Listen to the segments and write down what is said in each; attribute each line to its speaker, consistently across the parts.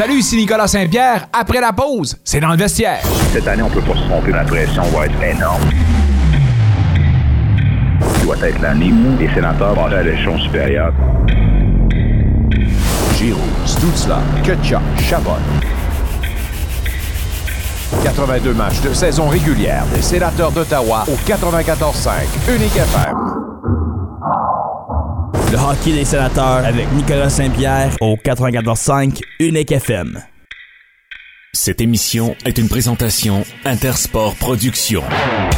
Speaker 1: Salut, ici Nicolas Saint-Pierre. Après la pause, c'est dans le vestiaire.
Speaker 2: Cette année, on peut pas se tromper. La pression va être énorme. Il doit être l'année où les sénateurs passent à l'échelon supérieur.
Speaker 3: Giroud, Stutzla, Ketchup, Chabot. 82 matchs de saison régulière des sénateurs d'Ottawa au 94.5 Unique FM.
Speaker 4: Le hockey des sénateurs avec Nicolas Saint-Pierre au 94.5 Unique FM.
Speaker 5: Cette émission est une présentation Intersport Productions.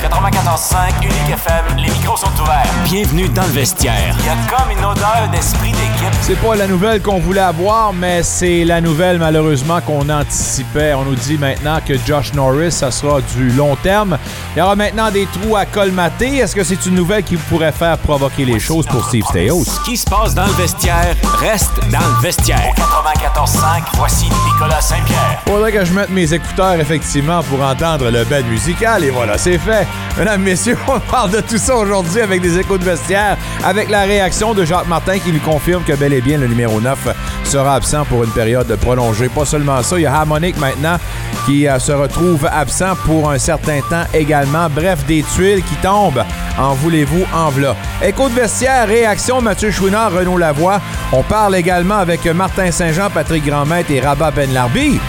Speaker 6: 94.5 Unique FM, les micros sont ouverts.
Speaker 5: Bienvenue dans le vestiaire.
Speaker 6: Il y a comme une odeur d'esprit d'équipe.
Speaker 1: C'est pas la nouvelle qu'on voulait avoir, mais c'est la nouvelle malheureusement qu'on anticipait. On nous dit maintenant que Josh Norris, ça sera du long terme. Il y aura maintenant des trous à colmater. Est-ce que c'est une nouvelle qui pourrait faire provoquer les choses pour Steve Stéos?
Speaker 5: Ce qui se passe dans le vestiaire reste dans le vestiaire.
Speaker 6: 94.5, voici Nicolas Saint-Pierre.
Speaker 1: Je mette mes écouteurs effectivement pour entendre le bed musical et voilà, c'est fait. Mesdames, messieurs, on parle de tout ça aujourd'hui avec des échos de vestiaire, avec la réaction de Jacques Martin qui nous confirme que bel et bien le numéro 9 sera absent pour une période prolongée. Pas seulement ça, il y a Harmonic maintenant qui euh, se retrouve absent pour un certain temps également. Bref, des tuiles qui tombent. En voulez-vous, en v'là. Écho de vestiaire, réaction Mathieu Chouinard, Renaud Lavoie. On parle également avec Martin Saint-Jean, Patrick Grandmaître et Rabat Benlarbi.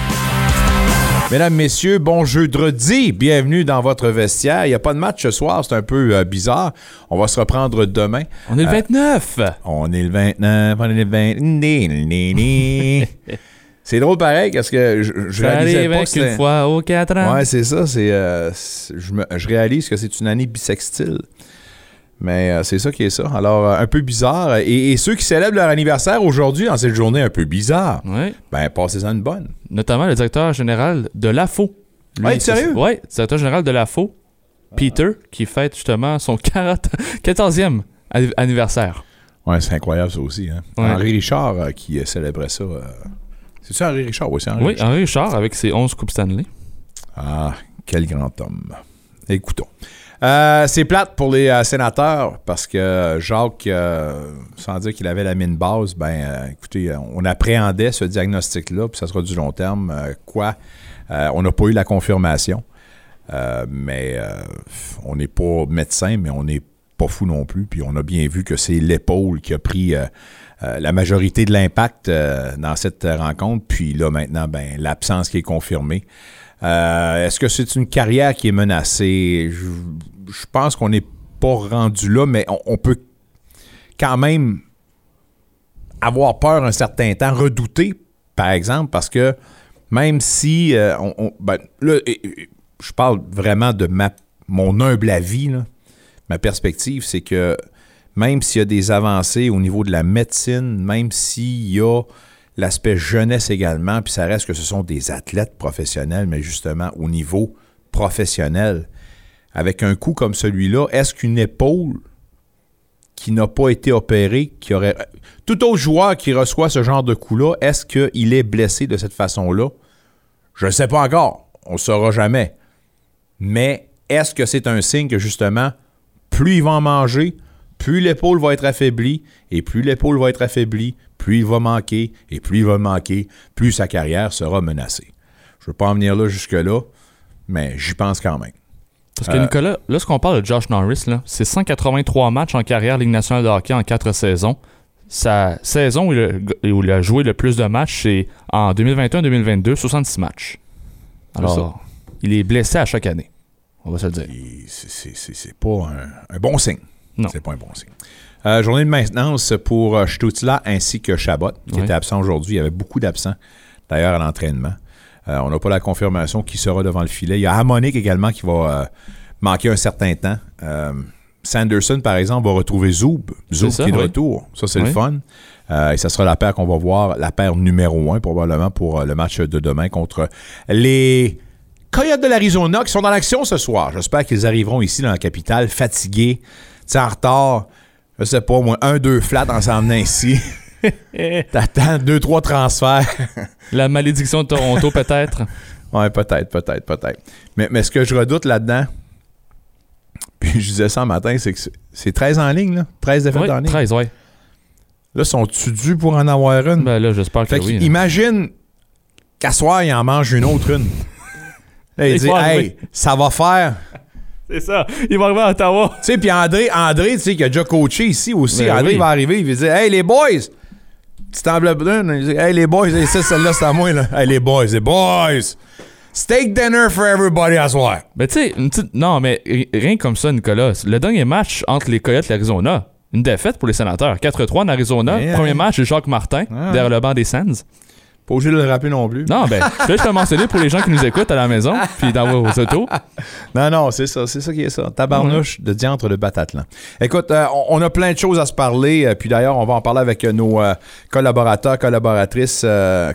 Speaker 1: Mesdames, Messieurs, bon jeudi. Bienvenue dans votre vestiaire. Il n'y a pas de match ce soir, c'est un peu euh, bizarre. On va se reprendre demain.
Speaker 7: On est le 29.
Speaker 1: On est le 29, on est le 20. c'est drôle pareil, parce que je, je réalisais pas
Speaker 7: avec
Speaker 1: que
Speaker 7: une fois aux 4 ans.
Speaker 1: Ouais, c'est ça. C'est, euh, je, me- je réalise que c'est une année bisextile. Mais euh, c'est ça qui est ça. Alors, euh, un peu bizarre. Et, et ceux qui célèbrent leur anniversaire aujourd'hui, dans cette journée un peu bizarre, ben, passez-en une bonne.
Speaker 7: Notamment le directeur général de l'AFO. C'est-
Speaker 1: sérieux?
Speaker 7: Ouais, directeur général de l'AFO, Peter, qui fête justement son 40 14e anni- anniversaire.
Speaker 1: Ouais, c'est incroyable ça aussi. Hein? Henri Richard euh, qui célébrait ça. C'est ça, Henri Richard? Oui, c'est Henri
Speaker 7: Oui,
Speaker 1: Richard.
Speaker 7: Henri Richard avec ses 11 Coupes Stanley.
Speaker 1: Ah, quel grand homme. Écoutons. Euh, c'est plate pour les euh, sénateurs parce que Jacques, euh, sans dire qu'il avait la mine basse, ben écoutez, on appréhendait ce diagnostic-là, puis ça sera du long terme. Quoi? On n'a pas eu la confirmation. Mais on n'est pas médecin, mais on n'est pas fou non plus. Puis on a bien vu que c'est l'épaule qui a pris la majorité de l'impact dans cette rencontre. Puis là, maintenant, ben, l'absence qui est confirmée. Est-ce que c'est une carrière qui est menacée? Je pense qu'on n'est pas rendu là, mais on, peut quand même avoir peur un certain temps, redouter, par exemple, parce que même si euh, on, ben, là, je parle vraiment de ma, mon humble avis, ma perspective, c'est que même s'il y a des avancées au niveau de la médecine, même s'il y a l'aspect jeunesse également, puis ça reste que ce sont des athlètes professionnels, mais justement au niveau professionnel, avec un coup comme celui-là, est-ce qu'une épaule qui n'a pas été opérée, qui aurait... Tout autre joueur qui reçoit ce genre de coup-là, est-ce qu'il est blessé de cette façon-là? Je ne sais pas encore. On ne saura jamais. Mais est-ce que c'est un signe que justement, plus il va en manger, plus l'épaule va être affaiblie, et plus l'épaule va être affaiblie, plus il va manquer, et plus il va manquer, plus sa carrière sera menacée. Je ne veux pas en venir là jusque-là, mais j'y pense quand même.
Speaker 7: Parce que
Speaker 1: Euh,
Speaker 7: Nicolas, là, ce qu'on parle de Josh Norris, c'est 183 matchs en carrière Ligue nationale de hockey en 4 saisons. Sa saison où il a, où il a joué le plus de matchs, c'est en 2021-2022, 66 matchs. Alors, il est blessé à chaque année. On va se le dire.
Speaker 1: C'est- pas un, un bon signe.
Speaker 7: Non.
Speaker 1: C'est pas un bon signe. Euh, journée de maintenance pour euh, Stutzla ainsi que Chabot, qui était absent aujourd'hui. Il y avait beaucoup d'absents, d'ailleurs, à l'entraînement. Euh, on n'a pas la confirmation qui sera devant le filet. Il y a Harmonic également qui va euh, manquer un certain temps. Euh, Sanderson, par exemple, va retrouver Zoub. Zoub
Speaker 7: ça,
Speaker 1: qui est de
Speaker 7: oui.
Speaker 1: retour. Ça, c'est
Speaker 7: Oui.
Speaker 1: le fun. Euh, et ça sera la paire qu'on va voir, la paire numéro un, probablement, pour euh, le match de demain contre les Coyotes de l'Arizona qui sont dans l'action ce soir. J'espère qu'ils arriveront ici dans la capitale, fatigués, en retard. Je sais pas, moi, un, deux flats en s'en venant ici. T'attends deux, trois transferts.
Speaker 7: La malédiction de Toronto, peut-être?
Speaker 1: ouais, peut-être, peut-être, peut-être. Mais, mais ce que je redoute là-dedans, puis je disais ça un matin, c'est que c'est- c'est 13 en ligne, là. 13 défaites
Speaker 7: Oui,
Speaker 1: en ligne.
Speaker 7: 13, ouais.
Speaker 1: Là, sont-tu dus pour en avoir une?
Speaker 7: Ben là, j'espère que
Speaker 1: Fait
Speaker 7: oui.
Speaker 1: imagine qu'à soir, il en mange une autre une. Là, il
Speaker 7: Il
Speaker 1: dit, hey, ça va faire.
Speaker 7: C'est ça. Il va arriver à Ottawa.
Speaker 1: Tu sais, puis André, André, tu sais, qui a déjà coaché ici aussi,
Speaker 7: Ben
Speaker 1: André
Speaker 7: oui.
Speaker 1: va arriver, il va dire, hey, les boys! Petite enveloppe brune, il dit, hey, les boys, hey, ça, celle-là, c'est à moi, là. Hey, les boys, les boys! Steak dinner for everybody à soir.
Speaker 7: Mais tu sais, une petite- non, mais ri- rien comme ça, Nicolas. Le dernier match entre les Coyotes et l'Arizona, une défaite pour les sénateurs. 4-3 en Arizona. Premier match de Jacques Martin,
Speaker 1: Ah.
Speaker 7: derrière le banc des Sands.
Speaker 1: Pas obligé de le rappeler non plus.
Speaker 7: Non, ben, je vais juste mentionner pour les gens qui nous écoutent à la maison, puis dans vos autos.
Speaker 1: Non, non, c'est ça, c'est ça qui est ça. Tabarnouche de diantre de Batatlan. Écoute, euh, on, on a plein de choses à se parler, euh, puis d'ailleurs, on va en parler avec euh, nos collaborateurs, collaboratrices,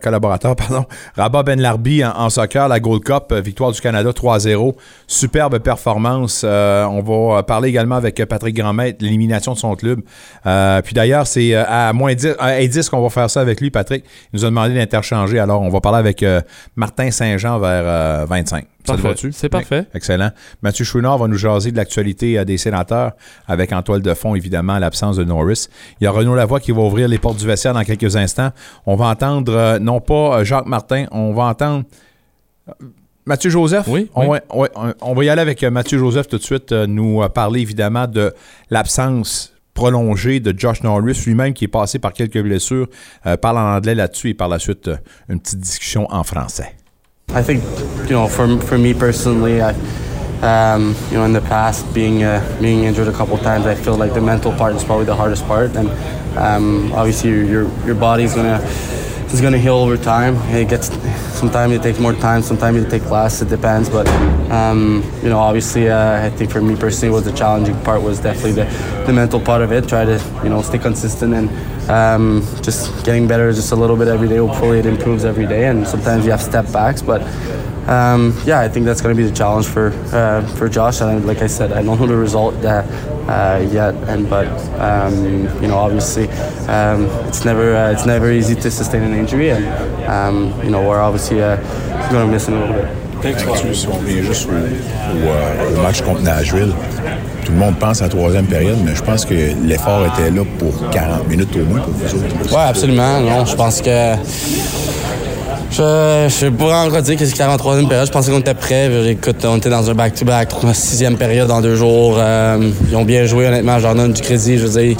Speaker 1: collaborateurs, pardon. Rabat Ben Larbi en, en soccer, la Gold Cup, victoire du Canada 3-0. Superbe performance. On va parler également avec Patrick Grandmaître, l'élimination de son club. Puis d'ailleurs, c'est à moins 10, à 10 qu'on va faire ça avec lui, Patrick. Il nous a demandé d'interchanger, alors on va parler avec euh, Martin Saint-Jean vers euh, 25. Ça te
Speaker 7: Parfait.
Speaker 1: va-tu?
Speaker 7: C'est parfait.
Speaker 1: Excellent. Mathieu Chouinard va nous jaser de l'actualité euh, des sénateurs avec en toile de fond, évidemment, l'absence de Norris. Il y a Renaud Lavoie qui va ouvrir les portes du vestiaire dans quelques instants. On va entendre, euh, non pas Jacques Martin, on va entendre Mathieu Joseph?
Speaker 7: Oui,
Speaker 1: On,
Speaker 7: oui.
Speaker 1: va- on- y aller avec Mathieu Joseph tout de suite, nous parler évidemment de l'absence prolongée de Josh Norris, lui-même qui est passé par quelques blessures, euh, parle en anglais là-dessus et par la suite euh, une petite discussion en français.
Speaker 8: I think, you know, for for me personally, I, um, you know, in the past, being uh, being injured a couple times, I feel like the mental part is probably the hardest part, and um, obviously your your, body's gonna is gonna heal over time. It gets sometimes it takes more time, sometimes it takes less. It depends, but um, you know, obviously, uh, I think for me personally, was the challenging part was definitely the the mental part of it. Try to you know stay consistent and um, just getting better just a little bit every day. Hopefully, it improves every day, and sometimes you have step backs, but. Um, yeah, I think that's going to be the challenge for uh, for Josh. And like I said, I don't know the result uh, uh, yet, and but um, you know, obviously, um, it's never uh, it's never easy to sustain an injury, and um, you know, we're obviously uh, going to miss him a little bit.
Speaker 9: Si on revient juste au, au, euh, au match contre Nashville, tout le monde pense à la troisième période, mais je pense que l'effort était là pour 40 minutes au moins pour vous autres.
Speaker 8: Ouais, absolument. Non, je pense que. Je ne sais pas encore dire qu'est-ce qu'il y a en troisième période. Je pensais qu'on était prêts. Écoute, on était dans un back-to-back, sixième période en deux jours. Euh, ils ont bien joué, honnêtement. Je leur donne du crédit. Je veux dire,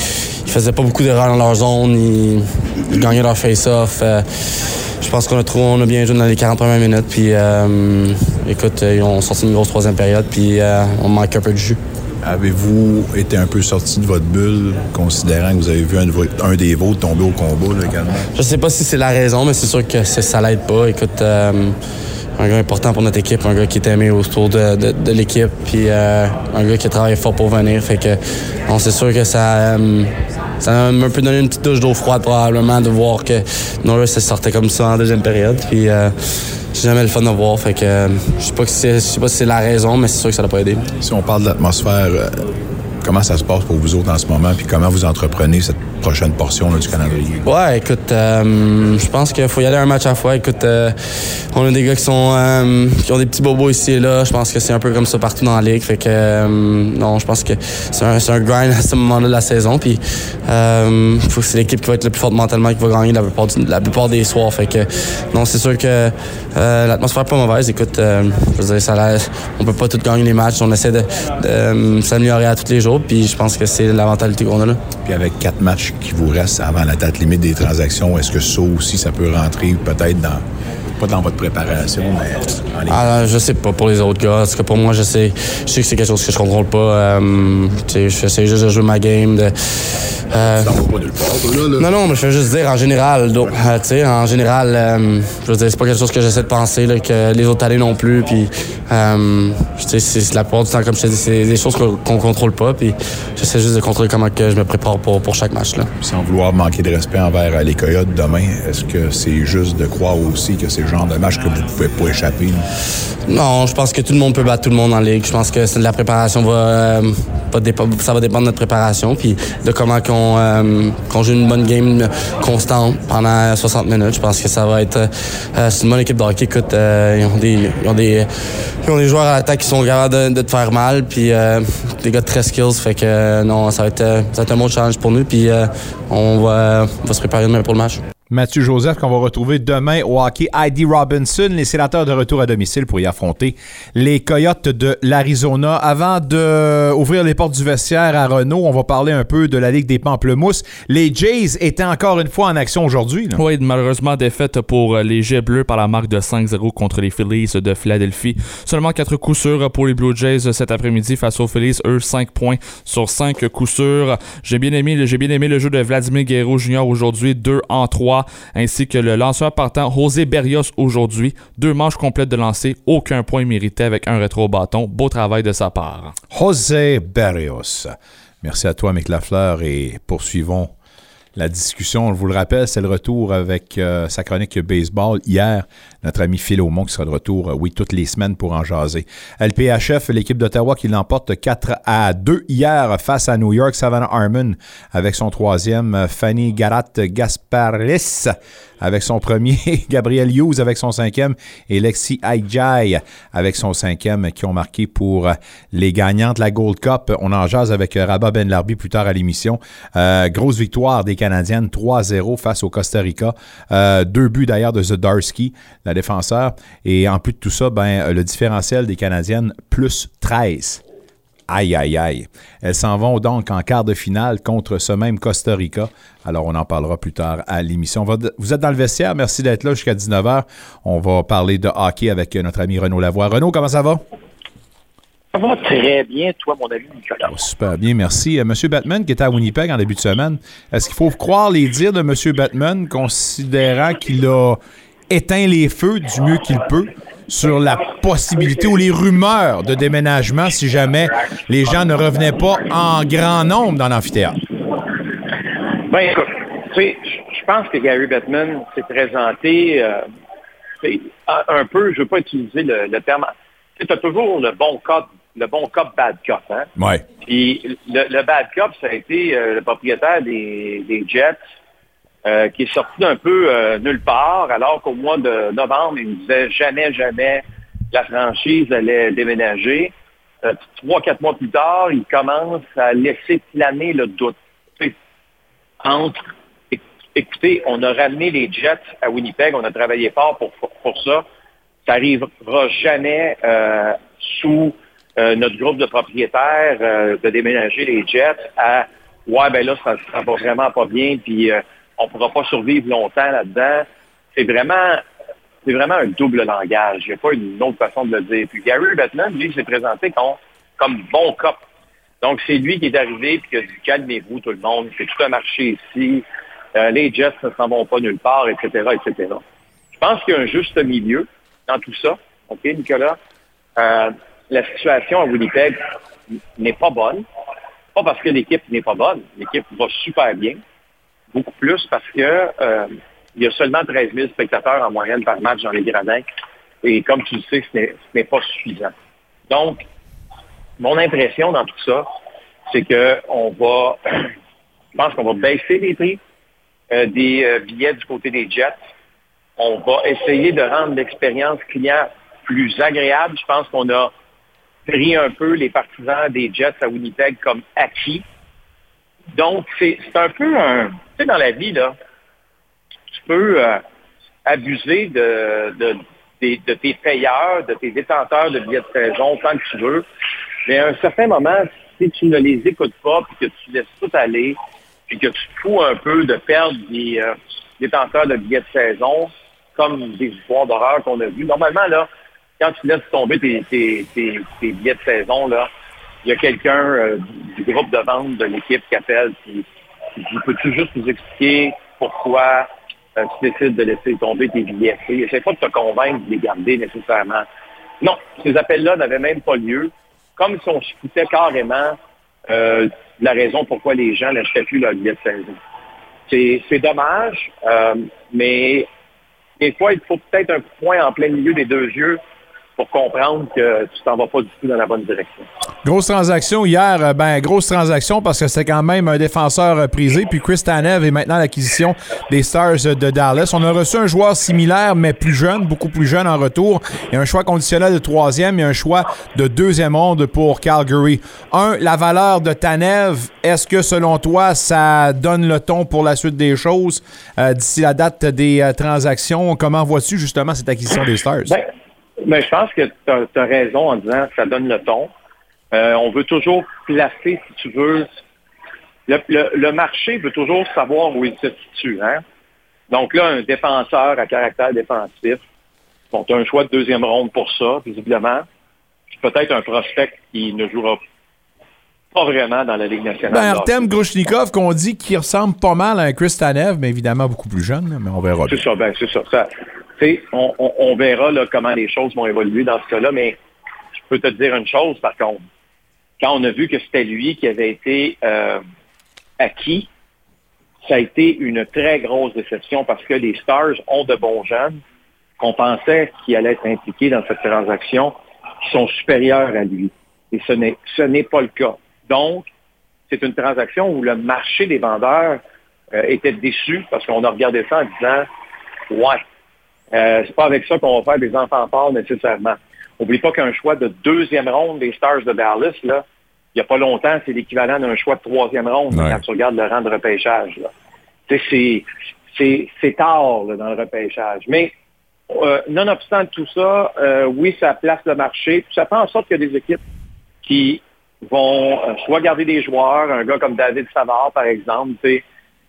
Speaker 8: ils faisaient pas beaucoup d'erreurs dans leur zone. Ils, ils gagnaient leur face-off. Euh, je pense qu'on a, trouvé, on a bien joué dans les 40 premières minutes. Puis, euh, écoute, ils ont sorti une grosse troisième période. Puis, euh, on manque un peu de jus.
Speaker 9: Avez-vous été un peu sorti de votre bulle, considérant que vous avez vu un, de vos- un des vôtres tomber au combat là, également?
Speaker 8: Je sais pas si c'est la raison, mais c'est sûr que ça l'aide pas. Écoute, euh, un gars important pour notre équipe, un gars qui est aimé autour de, de- de l'équipe, puis euh, un gars qui a travaillé fort pour venir. Fait que, bon, c'est sûr que ça, euh, ça m'a un peu donné une petite douche d'eau froide probablement de voir que Norris se sortait comme ça en deuxième période. Puis euh, c'est jamais le fun de voir. Fait que euh, je sais pas si c'est- je sais pas si c'est la raison, mais c'est sûr que ça l'a pas aidé.
Speaker 9: Si on parle de l'atmosphère, euh, comment ça se passe pour vous autres en ce moment, puis comment vous entreprenez cette prochaine portion là, du calendrier?
Speaker 8: Ouais, écoute, euh, je pense qu'il faut y aller un match à la fois. Écoute, euh, on a des gars qui sont euh, qui ont des petits bobos ici et là. Je pense que c'est un peu comme ça partout dans la ligue. Fait que non, je pense que c'est un, un grind à ce moment-là de la saison. Puis faut que c'est l'équipe qui va être le plus forte mentalement qui va gagner la plupart, du- la plupart des soirs. Fait que non, c'est sûr que l'atmosphère est pas mauvaise. Écoute, je veux dire, ça a- on peut pas tout gagner les matchs. On essaie de, de, s'améliorer à tous les jours. Puis je pense que c'est la mentalité qu'on a là.
Speaker 9: Puis avec quatre matchs qui vous restent avant la date limite des transactions, est-ce que ça aussi, ça peut rentrer peut-être dans, pas dans votre préparation, mais les...
Speaker 8: Ah, je sais pas pour les autres gars. Parce que pour moi, je sais, je sais que c'est quelque chose que je contrôle pas. Euh, j'essaie juste de jouer ma game. De, euh,
Speaker 9: Ça va pas nulle part, là, là.
Speaker 8: non, non, mais je veux juste dire en général. donc, euh, tu sais, en général, euh, je veux dire, c'est pas quelque chose que j'essaie de penser, là, que les autres années non plus. Puis, tu sais, c'est la plupart du temps, comme je te dis, c'est des choses qu'on contrôle pas. Puis, j'essaie juste de contrôler comment que je me prépare pour, pour chaque match. Là.
Speaker 9: Sans vouloir manquer de respect envers les Coyotes demain, est-ce que c'est juste de croire aussi que c'est genre de match que vous pouvez pas échapper?
Speaker 8: Non, je pense que tout le monde peut battre tout le monde en ligue. Je pense que c'est- la préparation va, euh, ça va dépendre de notre préparation, puis de comment qu'on euh, qu'on joue une bonne game constante pendant 60 minutes. Je pense que ça va être euh, c'est une bonne équipe de hockey. Écoute, euh, ils ont des ils ont des ils ont des joueurs à l'attaque qui sont capables de, de te faire mal, puis euh, des gars de très skills. Fait que euh, non, ça va être ça va être un bon challenge pour nous, puis on va, on va se préparer demain pour le match.
Speaker 1: Mathieu Joseph qu'on va retrouver demain au hockey. Heidi Robinson, les sénateurs de retour à domicile pour y affronter les Coyotes de l'Arizona. Avant d'ouvrir les portes du vestiaire à Renault, on va parler un peu de la Ligue des Pamplemousses. Les Jays étaient encore une fois en action aujourd'hui.
Speaker 7: Oui, malheureusement défaite pour les Jets bleus par la marque de 5-0 contre les Phillies de Philadelphie. Seulement 4 coups sûrs pour les Blue Jays cet après-midi face aux Phillies. Eux, 5 points sur 5 coups sûrs. J'ai bien aimé, j'ai bien aimé le jeu de Vladimir Guerrero Jr. aujourd'hui, 2 en 3 ainsi que le lanceur partant José Berrios aujourd'hui. Deux manches complètes de lancer, aucun point mérité avec un rétro bâton. Beau travail de sa part.
Speaker 1: José Berrios. Merci à toi, Mick Lafleur, et poursuivons la discussion. Je vous le rappelle, c'est le retour avec euh, sa chronique baseball hier. Notre ami Phil Aumont qui sera de retour, euh, oui, toutes les semaines pour en jaser. LPHF, l'équipe d'Ottawa qui l'emporte 4 à 2 hier face à New York. Savannah Harmon avec son troisième. Euh, Fanny Garat Gasparis avec son premier. Gabriel Hughes avec son cinquième. Et Lexi Aijay avec son cinquième qui ont marqué pour les gagnantes de la Gold Cup. On en jase avec Rabat Ben Larbi plus tard à l'émission. grosse victoire des Canadiennes 3-0 face au Costa Rica. deux buts d'ailleurs de Zdarsky la défenseur. Et en plus de tout ça, ben, le différentiel des Canadiennes, plus 13. Aïe, aïe, aïe. Elles s'en vont donc en quart de finale contre ce même Costa Rica. Alors, on en parlera plus tard à l'émission. Vous êtes dans le vestiaire. Merci d'être là jusqu'à 19h. On va parler de hockey avec notre ami Renaud Lavoie. Renaud, comment ça va?
Speaker 10: Ça va très bien, toi, mon ami Nicolas.
Speaker 1: super bien, merci. Euh, Monsieur Batman, qui était à Winnipeg en début de semaine, est-ce qu'il faut croire les dires de Monsieur Batman, considérant qu'il a éteint les feux du mieux qu'il peut sur la possibilité ou les rumeurs de déménagement si jamais les gens ne revenaient pas en grand nombre dans l'amphithéâtre?
Speaker 10: Ben écoute, tu sais, je pense que Gary Bettman s'est présenté euh, un peu, je ne veux pas utiliser le, terme, tu as toujours le bon cop, le bon cop, bad cop, hein?
Speaker 1: Ouais.
Speaker 10: Puis le, bad cop, ça a été euh, le propriétaire des, des Jets euh, qui est sorti d'un peu euh, nulle part, alors qu'au mois de novembre, il disait jamais, jamais la franchise allait déménager. Euh, trois, quatre mois plus tard, il commence à laisser planer le doute. Entre, écoutez, on a ramené les Jets à Winnipeg, on a travaillé fort pour, pour, ça. Ça n'arrivera jamais sous notre groupe de propriétaires de déménager les Jets à Ouais, ben là, ça, ça va vraiment pas bien, puis on ne pourra pas survivre longtemps là-dedans. C'est vraiment, c'est vraiment un double langage. Il n'y a pas une autre façon de le dire. Puis Gary Bettman, lui, s'est présenté comme, comme bon cop. Donc, c'est lui qui est arrivé puis qui a dit calmez-vous tout le monde, c'est tout un marché ici. Euh, les Jets ne s'en vont pas nulle part, etc., etc. Je pense qu'il y a un juste milieu dans tout ça. OK, Nicolas? Euh, la situation à Winnipeg n'est pas bonne. Pas parce que l'équipe n'est pas bonne. L'équipe va super bien beaucoup plus parce que euh, il y a seulement 13 000 spectateurs en moyenne par match dans les gradins. Et comme tu le sais, ce n'est pas suffisant. Donc, mon impression dans tout ça, c'est qu'on va, je pense qu'on va baisser les prix euh, des euh, billets du côté des Jets. On va essayer de rendre l'expérience client plus agréable. Je pense qu'on a pris un peu les partisans des Jets à Winnipeg comme acquis. Donc, c'est un peu un, sais, dans la vie, là, tu peux euh, abuser de, de, tes payeurs, de tes détenteurs de billets de saison tant que tu veux. Mais à un certain moment, si tu ne les écoutes pas, puis que tu laisses tout aller, puis que tu fous un peu de perdre des euh, détenteurs de billets de saison, comme des histoires d'horreur qu'on a vues. Normalement, là, quand tu laisses tomber tes, tes, billets de saison, là, il y a quelqu'un euh, du groupe de vente de l'équipe qui appelle, qui peux-tu juste nous expliquer pourquoi euh, tu décides de laisser tomber tes billets? Essaye pas de te convaincre de les garder nécessairement. Non, ces appels-là n'avaient même pas lieu, comme si on se carrément euh, la raison pourquoi les gens n'achetaient plus leurs billets de saison. C'est dommage, euh, mais des fois, il faut peut-être un point en plein milieu des deux yeux pour comprendre que tu t'en vas pas du tout dans la bonne direction.
Speaker 1: Grosse transaction hier, euh, ben grosse transaction parce que c'est quand même un défenseur euh, prisé. Puis Chris Tanev est maintenant l'acquisition des Stars de Dallas. On a reçu un joueur similaire mais plus jeune, beaucoup plus jeune en retour. Il y a un choix conditionnel de troisième et un choix de deuxième ronde pour Calgary. Un, la valeur de Tanev, est-ce que selon toi ça donne le ton pour la suite des choses euh, d'ici la date des transactions? Comment vois-tu justement cette acquisition des Stars?
Speaker 10: Ben, mais je pense que tu as, raison en disant que ça donne le ton. Euh, on veut toujours placer, si tu veux. Le, marché veut toujours savoir où il se situe. Hein? Donc là, un défenseur à caractère défensif, bon, tu as un choix de deuxième ronde pour ça, visiblement. Peut-être un prospect qui ne jouera pas vraiment dans la Ligue nationale.
Speaker 1: Ben, Artem Grushnikov, qu'on dit qu'il ressemble pas mal à un Chris Tanev, mais évidemment beaucoup plus jeune, mais on verra.
Speaker 10: C'est ça, ben, c'est ça. ça on, on, verra comment les choses vont évoluer dans ce cas-là, mais je peux te dire une chose par contre. Quand on a vu que c'était lui qui avait été euh, acquis, ça a été une très grosse déception parce que les Stars ont de bons jeunes qu'on pensait qu'ils allaient être impliqués dans cette transaction qui sont supérieurs à lui. Et ce n'est, ce n'est pas le cas. Donc, c'est une transaction où le marché des vendeurs euh, était déçu parce qu'on a regardé ça en disant, ouais, euh, c'est pas avec ça qu'on va faire des enfants forts nécessairement. N'oublie pas qu'un choix de deuxième ronde des Stars de Dallas, là, il n'y a pas longtemps, c'est l'équivalent d'un choix de troisième ronde quand tu regardes le rang de repêchage. C'est tard dans le repêchage. Mais euh, nonobstant tout ça, euh, oui, ça place le marché. ça fait en sorte qu'il y a des équipes qui vont euh, soit garder des joueurs, un gars comme David Savard, par exemple. Tu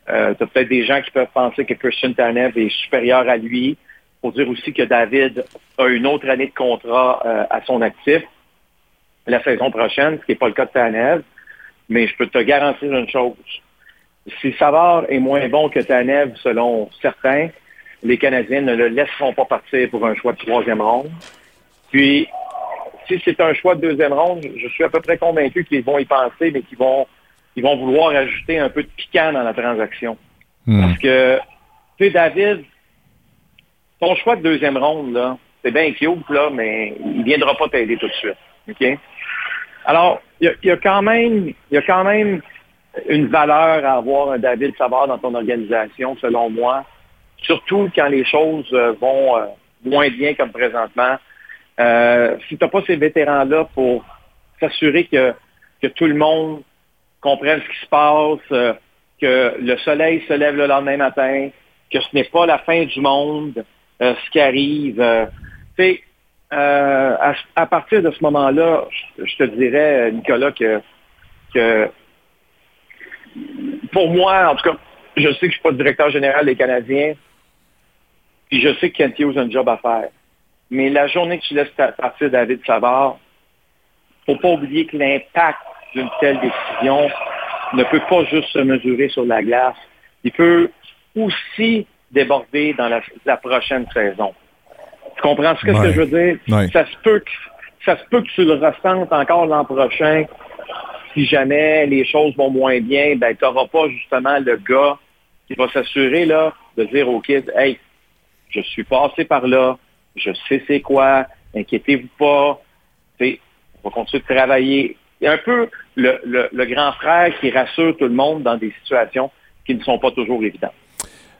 Speaker 10: as peut-être des gens qui peuvent penser que Christian Tanev est supérieur à lui faut dire aussi que David a une autre année de contrat euh, à son actif la saison prochaine, ce qui n'est pas le cas de Tanev. Mais je peux te garantir une chose. Si Savard est moins bon que Tanev, selon certains, les Canadiens ne le laisseront pas partir pour un choix de troisième ronde. Puis, si c'est un choix de deuxième ronde, je suis à peu près convaincu qu'ils vont y penser, mais qu'ils vont, ils vont vouloir ajouter un peu de piquant dans la transaction. Hmm. Parce que, tu sais, David, ton choix de deuxième ronde, là, c'est bien cute, là, mais il ne viendra pas t'aider tout de suite. Alors, il y, a, quand même, y a quand même une valeur à avoir un David Savard dans ton organisation, selon moi. Surtout quand les choses euh, vont euh, moins bien comme présentement. Euh, si tu n'as pas ces vétérans-là pour s'assurer que, que tout le monde comprenne ce qui se passe, que le soleil se lève le lendemain matin, que ce n'est pas la fin du monde, ce qui arrive. Euh, euh, à, partir de ce moment-là, je, te dirais, Nicolas, que, pour moi, en tout cas, je sais que je ne suis pas le directeur général des Canadiens, puis je sais que Kent a un job à faire. Mais la journée que tu laisses partir David Savard, il ne faut pas oublier que l'impact d'une telle décision ne peut pas juste se mesurer sur la glace. Il peut aussi déborder dans la, prochaine saison. Tu comprends ce que, je veux dire? Ça, se peut que, ça se peut que tu le ressentes encore l'an prochain. Si jamais les choses vont moins bien, ben, tu n'auras pas justement le gars qui va s'assurer là, de dire aux kids, hey, je suis passé par là, je sais c'est quoi, inquiétez-vous pas, on va continuer de travailler. Il y a un peu le, le grand frère qui rassure tout le monde dans des situations qui ne sont pas toujours évidentes.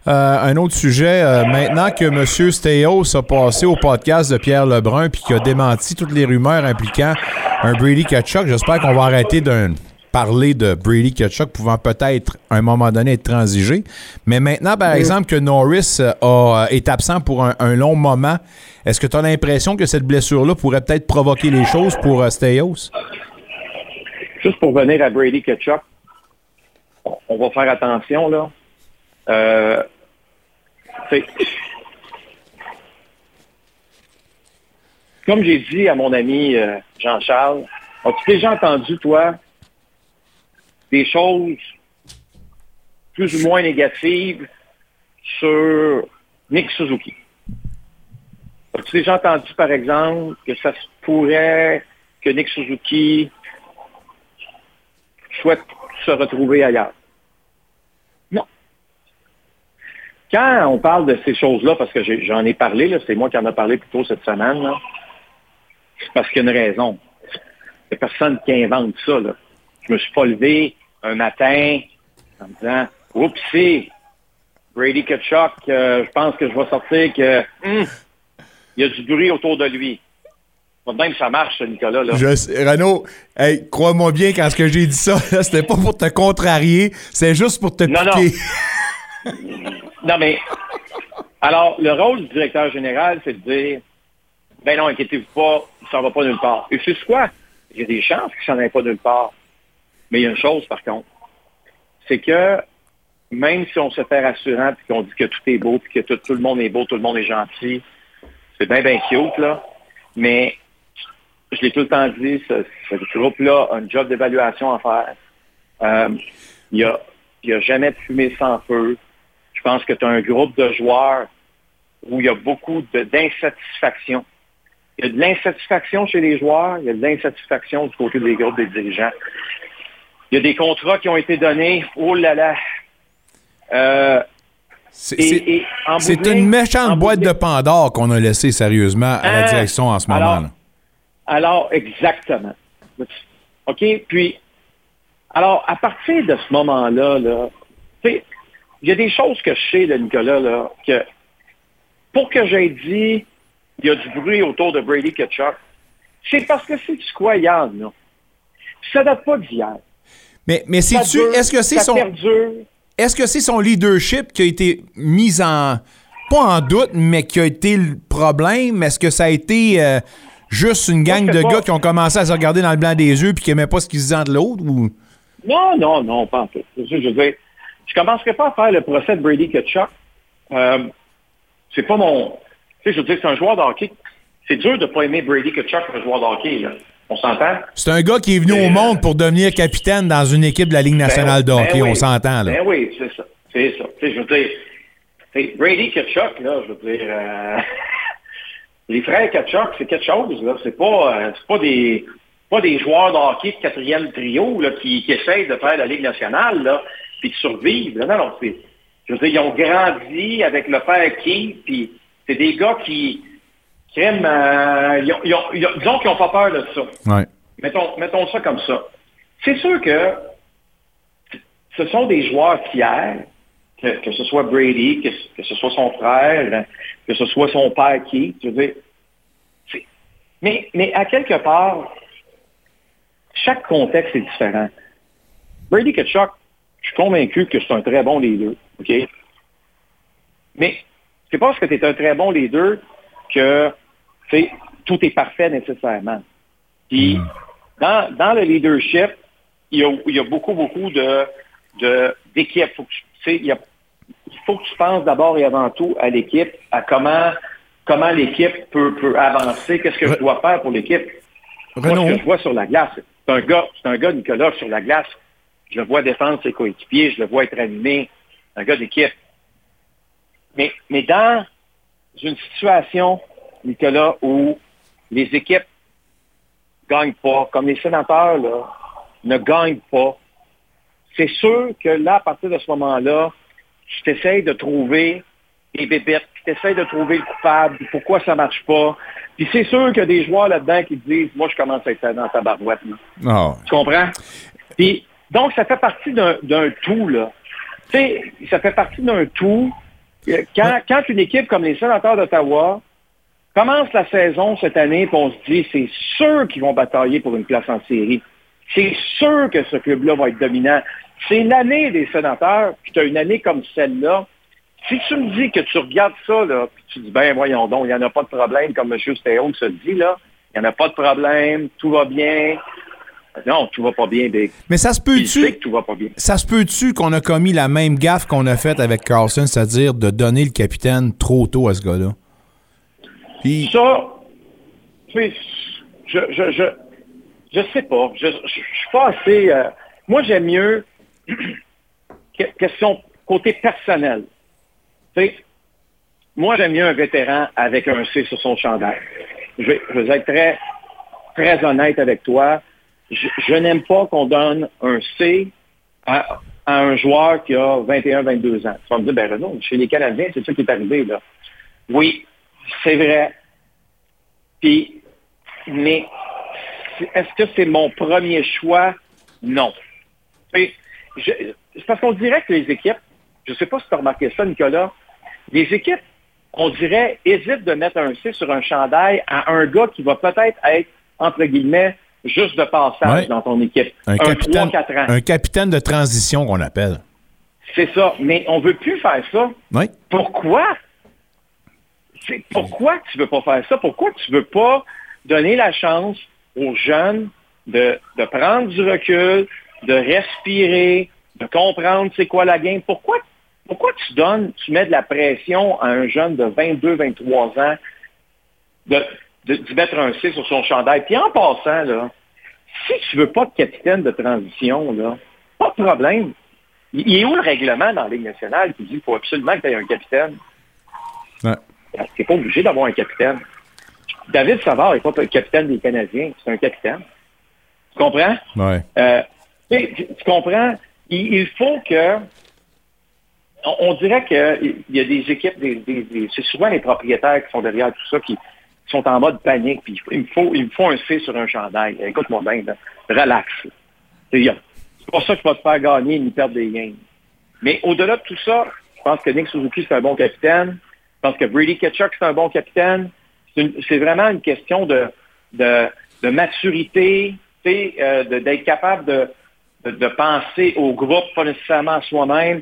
Speaker 1: Euh, un autre sujet, euh, maintenant que M. Steyos a passé au podcast de Pierre Lebrun puis qu'il a démenti toutes les rumeurs impliquant un Brady Kachuk, j'espère qu'on va arrêter de parler de Brady Kachuk pouvant peut-être à un moment donné être transigé. Mais maintenant, par exemple, que Norris euh, est absent pour un, long moment, est-ce que tu as l'impression que cette blessure-là pourrait peut-être provoquer les choses pour Steyos?
Speaker 10: Juste pour venir à Brady Kachuk, on va faire attention, là. Euh, comme j'ai dit à mon ami euh, Jean-Charles, as-tu déjà entendu, toi, des choses plus ou moins négatives sur Nick Suzuki? As-tu déjà entendu, par exemple, que ça se pourrait que Nick Suzuki souhaite se retrouver ailleurs? Quand on parle de ces choses-là, parce que j'en ai parlé, c'est moi qui en ai parlé plus tôt cette semaine, c'est parce qu'il y a une raison. Il n'y a personne qui invente ça. Là. Je me suis pas levé un matin en me disant Oupsie, Brady Kachuk, euh, je pense que je vais sortir que hum, il y a du bruit autour de lui. Même ça marche, Nicolas. Là.
Speaker 1: Je sais- Renaud, hey, crois-moi bien, quand ce que j'ai dit ça, c'était pas pour te contrarier, c'est juste pour te
Speaker 10: non.
Speaker 1: piquer.
Speaker 10: Non, mais alors, le rôle du directeur général, c'est de dire Ben non, inquiétez-vous pas, il s'en va pas nulle part. Et c'est quoi? Il y a des chances qu'il s'en aille pas nulle part. Mais il y a une chose, par contre, c'est que même si on se fait rassurant puis qu'on dit que tout est beau, puis que tout, tout le monde est beau, tout le monde est gentil, c'est bien, bien cute, là. Mais je l'ai tout le temps dit, ce, groupe-là a un job d'évaluation à faire. Euh, il n'y y a jamais de fumée sans feu. Je pense que tu as un groupe de joueurs où il y a beaucoup d'insatisfaction. Il y a de l'insatisfaction chez les joueurs, il y a de l'insatisfaction du côté des groupes des dirigeants. Il y a des contrats qui ont été donnés. Oh là là. Euh,
Speaker 1: C'est une méchante boîte
Speaker 10: de
Speaker 1: Pandore qu'on a laissée sérieusement à la
Speaker 10: Ah,
Speaker 1: direction en ce moment.
Speaker 10: alors-
Speaker 1: là.
Speaker 10: Alors, exactement. OK? Puis, alors, à partir de ce moment-là, là, tu sais, il y a des choses que je sais, là, Nicolas, là, que pour que j'ai dit il y a du bruit autour de Brady Ketchup, c'est parce que c'est du quoi, là. Ça date pas d'hier.
Speaker 1: Mais, mais
Speaker 10: dure,
Speaker 1: est-ce que c'est son, est-ce que c'est son leadership qui a été mis en, pas en doute, mais qui a été le problème? Est-ce que ça a été euh, juste une gang de gars qui ont commencé à se regarder dans le blanc des yeux puis qui n'aimaient pas ce qu'ils disaient de l'autre? Ou...
Speaker 10: Non, non, non, pas en tout. C'est ça que Je veux dire, je commencerai pas à faire le procès de Brady Ketchup. Euh, c'est pas mon... Tu sais, je veux dire, c'est un joueur de hockey. C'est dur de pas aimer Brady Ketchup comme un joueur de hockey, là. On s'entend?
Speaker 1: C'est un gars qui est venu au monde pour devenir capitaine dans une équipe de la Ligue nationale de
Speaker 10: Ben-
Speaker 1: hockey,
Speaker 10: ben oui.
Speaker 1: on s'entend. Là.
Speaker 10: Ben oui, c'est ça. C'est ça. Tu sais, je veux dire, Brady Ketchup, là, je veux dire, euh, les frères Ketchup, c'est quelque chose, là. C'est pas, euh, c'est pas des, pas des joueurs de hockey de quatrième trio, là, qui, qui essayent de faire la Ligue nationale, là, puis de survivre. là. Non, non, c'est, je veux dire, ils ont grandi avec le père Keith, puis c'est des gars qui, qui aiment, euh, ils ont- ils ont- ils ont- disons qu'ils n'ont pas peur de ça.
Speaker 1: Ouais.
Speaker 10: Mettons, mettons ça comme ça. C'est sûr que ce sont des joueurs fiers, que, que ce soit Brady, que, que ce soit son frère, que ce soit son père qui, je veux dire. Mais, mais à quelque part, chaque contexte est différent. Brady Ketchuk, je suis convaincu que c'est un très bon leader, OK? Mais c'est pas parce que tu es un très bon leader que tout est parfait nécessairement. Puis, dans, dans le leadership, il y a, il y a beaucoup, beaucoup de, d'équipes. Il, faut que tu penses d'abord et avant tout à l'équipe, à comment, comment l'équipe peut, peut avancer, qu'est-ce que je dois faire pour l'équipe. Moi, ce que je vois sur la glace, c'est un gars, c'est un gars, Nicolas, sur la glace. Je le vois défendre ses coéquipiers, je le vois être animé, un gars d'équipe. Mais, mais dans une situation, Nicolas, où les équipes gagnent pas, comme les sénateurs là, ne gagnent pas, c'est sûr que là, à partir de ce moment-là, tu t'essayes de trouver les bébêtes, puis tu essaies de trouver le coupable, puis pourquoi ça marche pas. Puis c'est sûr qu'il y a des joueurs là-dedans qui te disent, moi, je commence à être dans ta barouette. là.
Speaker 1: Ah.
Speaker 10: Tu comprends? Puis, donc, ça fait partie d'un tout, là. Tu sais, ça fait partie d'un tout. Euh, Quand, quand une équipe comme les sénateurs d'Ottawa commence la saison cette année, puis on se dit, c'est sûr qu'ils vont batailler pour une place en série. C'est sûr que ce club-là va être dominant. C'est l'année des sénateurs, puis tu as une année comme celle-là. Si tu me dis que tu regardes ça, là, puis tu dis, ben voyons donc, il n'y en a pas de problème, comme M. Stéon se dit, là, il n'y en a pas de problème, tout va bien. Non, tout va pas bien, Big.
Speaker 1: Mais ça se peut-tu? Ça se peut-tu qu'on a commis la même gaffe qu'on a faite avec Carlson, c'est-à-dire de donner le capitaine trop tôt à ce gars-là? Puis,
Speaker 10: Ça, je, je, je, je sais pas. Je, suis pas assez. euh, moi, j'aime mieux que- question côté personnel. Moi, j'aime mieux un vétéran avec un C sur son chandail. Je vais, je vais être très, très honnête avec toi. Je, n'aime pas qu'on donne un C à, un joueur qui a 21, 22 ans. Tu vas me dire, ben Renaud, chez les Canadiens, c'est ça qui est arrivé, là. Oui, c'est vrai. Puis, mais est-ce que c'est mon premier choix? Non. C'est parce qu'on dirait que les équipes, je ne sais pas si tu as remarqué ça, Nicolas, les équipes, on dirait, hésitent de mettre un C sur un chandail à un gars qui va peut-être être, entre guillemets, juste de passage dans ton équipe.
Speaker 1: Un, capitaine, un capitaine de transition qu'on appelle.
Speaker 10: C'est ça. Mais on ne veut plus faire ça. Pourquoi? pourquoi tu ne veux pas faire ça? Pourquoi tu ne veux pas donner la chance aux jeunes de, prendre du recul, de respirer, de comprendre c'est quoi la game? Pourquoi, pourquoi tu donnes, tu mets de la pression à un jeune de 22, 23 ans de, de, mettre un C sur son chandail? Puis en passant, là, si tu veux pas de capitaine de transition, là, pas de problème. Il est où le règlement dans la Ligue nationale qui dit qu'il faut absolument que tu aies un capitaine?
Speaker 1: Ouais.
Speaker 10: Tu pas obligé d'avoir un capitaine. David Savard n'est pas le capitaine des Canadiens, c'est un capitaine. Tu comprends?
Speaker 1: Oui.
Speaker 10: Euh, tu, comprends? Il, faut que. On, dirait qu'il y a des équipes, c'est souvent les propriétaires qui sont derrière tout ça qui sont en mode panique. Puis il me faut, il faut un C sur un chandail. Écoute-moi bien, relax. C'est pas ça que je vais te faire gagner ni perdre des gains. Mais au-delà de tout ça, je pense que Nick Suzuki, c'est un bon capitaine. Je pense que Brady Ketchuk, c'est un bon capitaine. C'est vraiment une question de, de, de maturité, euh, d'être capable de, de, penser au groupe, pas nécessairement à soi-même.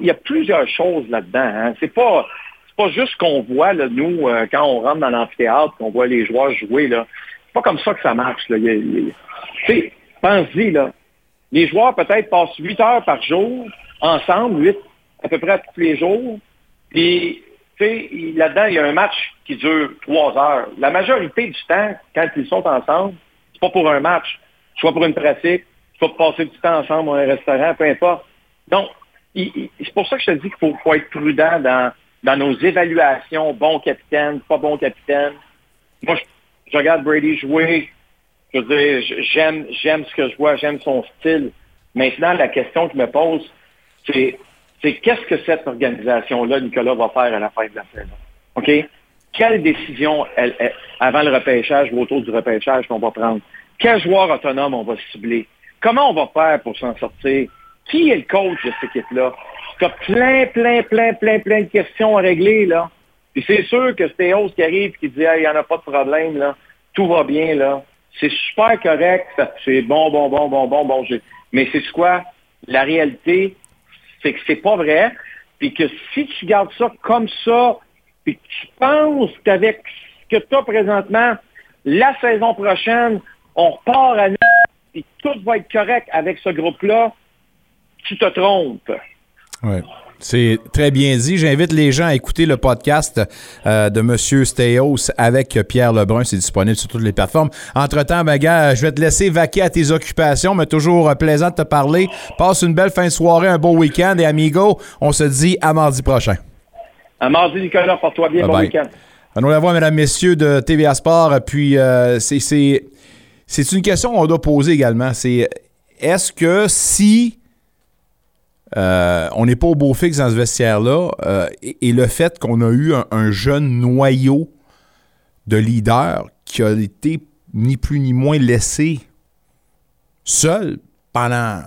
Speaker 10: Il y a plusieurs choses là-dedans. Hein. C'est pas pas juste qu'on voit, nous, euh, quand on rentre dans l'amphithéâtre, qu'on voit les joueurs jouer. Là. C'est pas comme ça que ça marche. Là. Pense-y, là. Les joueurs peut-être passent 8 heures par jour ensemble, 8 à peu près tous les jours. Puis là-dedans, il y a un match qui dure trois heures. La majorité du temps, quand ils sont ensemble, c'est pas pour un match, soit pour une pratique, soit pour passer du temps ensemble dans un restaurant, peu importe. Donc, c'est pour ça que je te dis qu'il faut, être prudent dans, dans nos évaluations, bon capitaine, pas bon capitaine. Moi, je, regarde Brady jouer, je veux dire, j'aime, j'aime ce que je vois, j'aime son style. Maintenant, la question que je me pose, c'est c'est qu'est-ce que cette organisation-là, Nicolas, va faire à la fin de la saison? OK? Quelle décision avant le repêchage ou autour du repêchage qu'on va prendre? Quel joueur autonome on va cibler? Comment on va faire pour s'en sortir? Qui est le coach de cette équipe-là? Tu as plein, plein, plein, plein, plein de questions à régler, là. Puis c'est sûr que c'est Théos qui arrive et qui dit, il n'y en a pas de problème, là. Tout va bien, là. C'est super correct. C'est bon, bon, bon, bon, bon, bon. Mais c'est quoi? La réalité, c'est que c'est pas vrai, puis que si tu gardes ça comme ça, puis tu penses qu'avec ce que tu as présentement, la saison prochaine, on repart à et tout va être correct avec ce groupe-là, tu te trompes.
Speaker 1: Oui. C'est très bien dit. J'invite les gens à écouter le podcast euh, de Monsieur Steos avec Pierre Lebrun. C'est disponible sur toutes les plateformes. Entre-temps, ben, gars, je vais te laisser vaquer à tes occupations, mais toujours euh, plaisant de te parler. Passe une belle fin de soirée, un beau week-end et amigo, on se dit à mardi prochain.
Speaker 10: À mardi, Nicolas, porte-toi bien, bon week-end.
Speaker 1: Nous la voir, mesdames, messieurs de TVA Sport. Puis, euh, c'est une question qu'on doit poser également. C'est est-ce que si euh, on n'est pas au beau fixe dans ce vestiaire-là. Euh, et, le fait qu'on a eu un, jeune noyau de leader qui a été ni plus ni moins laissé seul pendant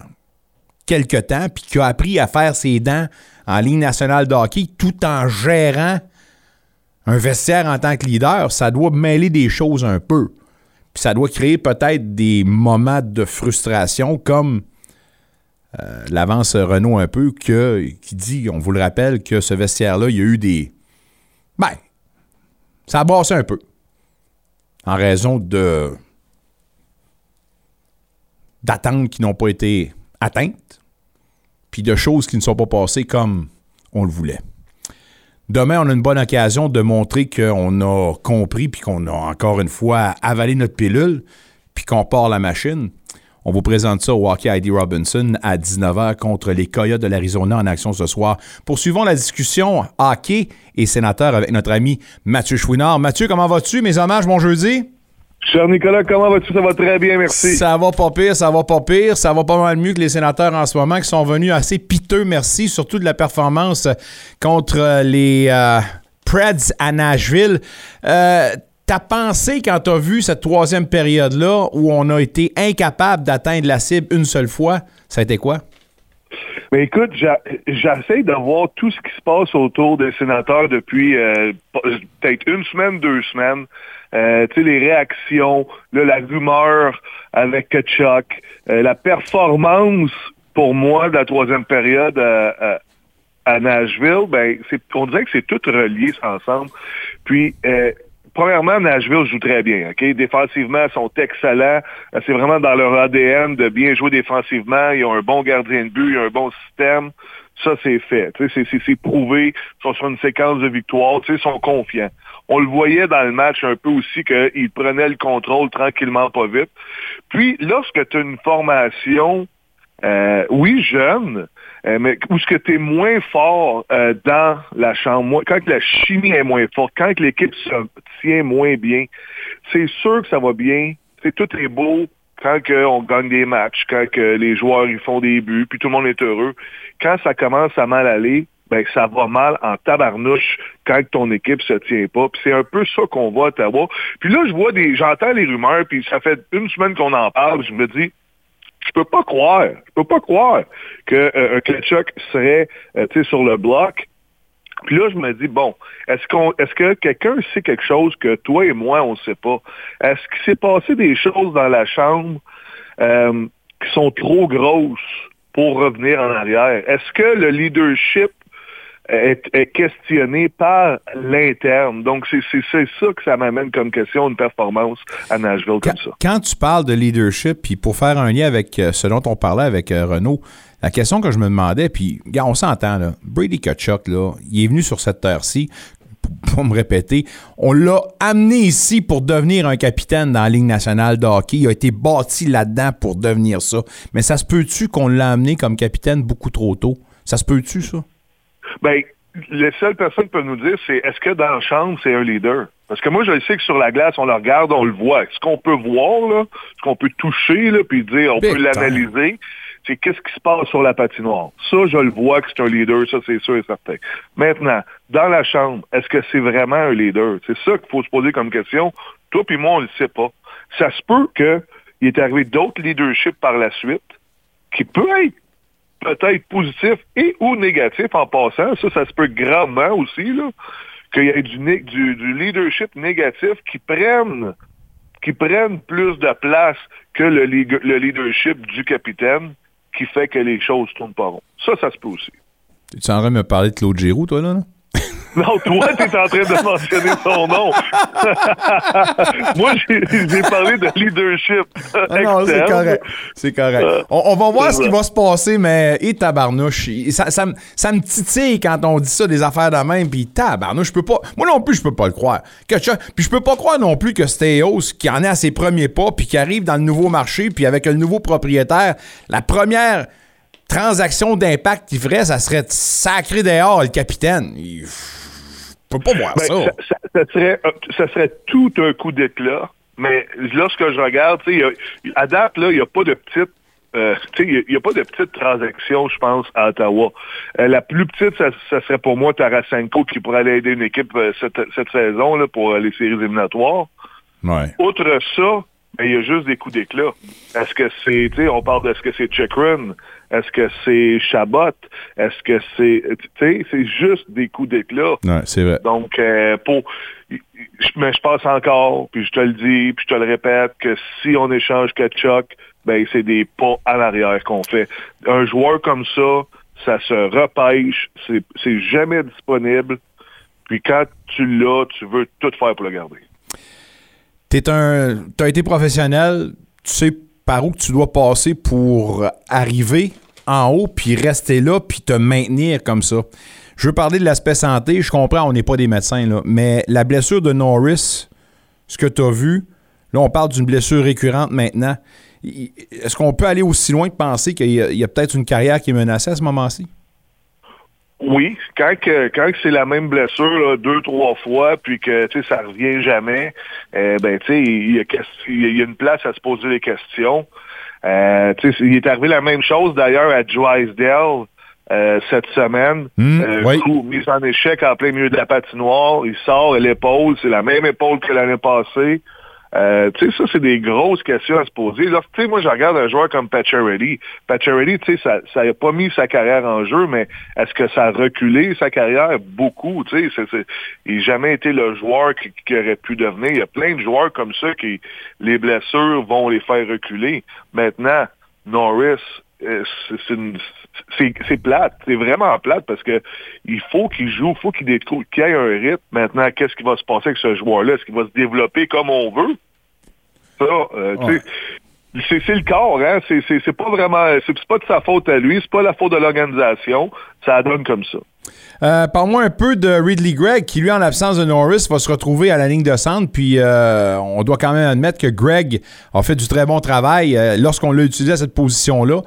Speaker 1: quelques temps, puis qui a appris à faire ses dents en ligne nationale de hockey tout en gérant un vestiaire en tant que leader, ça doit mêler des choses un peu. Puis ça doit créer peut-être des moments de frustration comme l'avance Renault un peu, qui dit, on vous le rappelle, que ce vestiaire-là, il y a eu des. Ben, ça a brassé un peu. En raison de. d'attentes qui n'ont pas été atteintes, puis de choses qui ne sont pas passées comme on le voulait. Demain, on a une bonne occasion de montrer qu'on a compris, puis qu'on a encore une fois avalé notre pilule, puis qu'on part la machine. On vous présente ça au Hockey ID Robinson à 19h contre les Coyotes de l'Arizona en action ce soir. Poursuivons la discussion hockey et sénateur avec notre ami Mathieu Chouinard. Mathieu, comment vas-tu? Mes hommages, bon jeudi.
Speaker 11: Cher Nicolas, comment vas-tu? Ça va très bien, merci.
Speaker 1: Ça va pas pire, ça va pas pire. Ça va pas mal mieux que les sénateurs en ce moment qui sont venus assez piteux, merci, surtout de la performance contre les euh, Preds à Nashville. Euh, ta pensée quand tu as vu cette troisième période-là où on a été incapable d'atteindre la cible une seule fois, ça a été quoi?
Speaker 11: Mais écoute, j'essaie de voir tout ce qui se passe autour des sénateurs depuis euh, peut-être une semaine, deux semaines. Euh, tu sais, les réactions, la rumeur avec Chuck, euh, la performance pour moi de la troisième période à, à Nashville, ben, on dirait que c'est tout relié ensemble. Puis, premièrement, Nashville joue très bien. Ok, Défensivement, ils sont excellents. Euh, c'est vraiment dans leur ADN de bien jouer défensivement. Ils ont un bon gardien de but, ils ont un bon système. Ça, c'est fait. C'est prouvé. Ils sont sur une séquence de victoires. Ils sont confiants. On le voyait dans le match un peu aussi qu'ils prenaient le contrôle tranquillement, pas vite. Puis, lorsque tu as une formation, euh, oui, jeune, euh, mais où ce que tu es moins fort euh, dans la chambre, quand la chimie est moins forte, quand l'équipe se tient moins bien, c'est sûr que ça va bien. C'est tout est beau quand on gagne des matchs, quand que les joueurs ils font des buts, puis tout le monde est heureux. Quand ça commence à mal aller, ben ça va mal en tabarnouche quand ton équipe se tient pas. Puis c'est un peu ça qu'on voit à Ottawa. Puis là, je vois des. j'entends les rumeurs, puis ça fait une semaine qu'on en parle, je me dis je peux pas croire, je peux pas croire que euh, serait euh, sur le bloc. Puis là, je me dis, bon, est-ce qu'on est-ce que quelqu'un sait quelque chose que toi et moi, on ne sait pas? Est-ce qu'il s'est passé des choses dans la chambre euh, qui sont trop grosses pour revenir en arrière? Est-ce que le leadership est, questionné par l'interne. Donc, c'est ça que ça m'amène comme question, une performance à Nashville comme ça.
Speaker 1: Quand tu parles de leadership, puis pour faire un lien avec euh, ce dont on parlait avec euh, Renault, la question que je me demandais, puis, on s'entend, là, Brady Kachuk, là, il est venu sur cette terre-ci, pour me répéter, on l'a amené ici pour devenir un capitaine dans la Ligue nationale de hockey. Il a été bâti là-dedans pour devenir ça. Mais ça se peut-tu qu'on l'a amené comme capitaine beaucoup trop tôt? Ça se peut-tu, ça?
Speaker 11: Ben, les seules personnes qui peuvent nous dire, c'est est-ce que dans la chambre, c'est un leader? Parce que moi, je sais que sur la glace, on le regarde, on le voit. Ce qu'on peut voir, là, ce qu'on peut toucher, là, puis dire, on peut l'analyser, c'est qu'est-ce qui se passe sur la patinoire. Ça, je le vois que c'est un leader, ça, c'est sûr et certain. Maintenant, dans la chambre, est-ce que c'est vraiment un leader? C'est ça qu'il faut se poser comme question. Toi puis moi, on ne le sait pas. Ça se peut qu'il est arrivé d'autres leaderships par la suite qui peut être peut-être positif et ou négatif en passant. Ça, ça se peut gravement aussi, là, qu'il y ait du, du, leadership négatif qui prenne qui prennent plus de place que le, le leadership du capitaine qui fait que les choses tournent pas rond. Ça, ça se peut aussi.
Speaker 1: Tu es en train de me parler de Claude Giroux, toi, là?
Speaker 11: Non, toi, tu es en train de mentionner son nom. Moi, j'ai parlé de leadership.
Speaker 1: Ah non, c'est correct. C'est correct. Euh, on, va voir ce qui va se passer, mais et tabarnouche. Ça, ça, ça, me titille quand on dit ça, des affaires de même, puis tabarnouche, je peux pas. Moi non plus, je peux pas le croire. Que, puis je peux pas croire non plus que Steos, qui en est à ses premiers pas, puis qui arrive dans le nouveau marché, puis avec le nouveau propriétaire, la première transaction d'impact qu'il ferait, ça serait sacré dehors, le capitaine. Il peux pas voir ben, ça.
Speaker 11: Ça, serait, euh, ça serait tout un coup d'éclat. Mais lorsque je regarde, à date, il n'y a pas de petite euh, il n'y a, pas de petite transaction, je pense, à Ottawa. Euh, la plus petite, ça, serait pour moi Tarasenko qui pourrait aller aider une équipe cette, cette, saison là, pour les séries éliminatoires.
Speaker 1: Ouais.
Speaker 11: Outre ça, ben, il y a juste des coups d'éclat. Est-ce que c'est, tu sais, on parle de ce que c'est Chikrin? Est-ce que c'est Chabot? Est-ce que c'est, tu sais, c'est juste des coups d'éclat.
Speaker 1: Ouais, c'est vrai.
Speaker 11: Donc, euh, pour, mais je pense encore, puis je te le dis, puis je te le répète, que si on échange Kachuk, ben c'est des pas à l'arrière qu'on fait. Un joueur comme ça, ça se repêche, c'est jamais disponible. Puis quand tu l'as, tu veux tout faire pour le garder.
Speaker 1: T'es un, t'as été professionnel, tu sais par où tu dois passer pour arriver en haut, puis rester là, puis te maintenir comme ça. Je veux parler de l'aspect santé. Je comprends, on n'est pas des médecins, là, mais la blessure de Norris, ce que tu as vu, là, on parle d'une blessure récurrente maintenant. Est-ce qu'on peut aller aussi loin que penser qu'il y a peut-être une carrière qui est menacée à ce moment-ci?
Speaker 11: Oui, quand quand c'est la même blessure deux trois fois puis que tu sais ça revient jamais, euh, ben tu sais il y, a, une place à se poser des questions. Euh, tu sais il est arrivé la même chose d'ailleurs à Drysdale euh, cette semaine.
Speaker 1: Oui.
Speaker 11: coup, mise en échec en plein milieu de la patinoire. Il sort l'épaule, c'est la même épaule que l'année passée. Euh, tu sais, ça, c'est des grosses questions à se poser. Là, tu sais, moi, je regarde un joueur comme Pacioretty. Pacioretty, tu sais, ça n'a pas mis sa carrière en jeu, mais est-ce que ça a reculé sa carrière? Beaucoup, tu sais. Il n'a jamais été le joueur qui, qui aurait pu devenir. Il y a plein de joueurs comme ça qui, les blessures vont les faire reculer. Maintenant, Norris, euh, c'est une- c'est plate, c'est vraiment plate parce que il faut qu'il joue, il faut qu'il ait un rythme. Maintenant, qu'est-ce qui va se passer avec ce joueur-là? Est-ce qu'il va se développer comme on veut? Ça, euh, c'est le corps, hein? C'est- pas vraiment, c'est pas de sa faute à lui, c'est pas la faute de l'organisation. Ça donne comme ça.
Speaker 1: Euh, Parle-moi un peu de Ridley Gregg, qui lui, en l'absence de Norris, va se retrouver à la ligne de centre. Puis euh, on doit quand même admettre que Gregg a fait du très bon travail. Euh, Lorsqu'on l'a utilisé à cette position-là,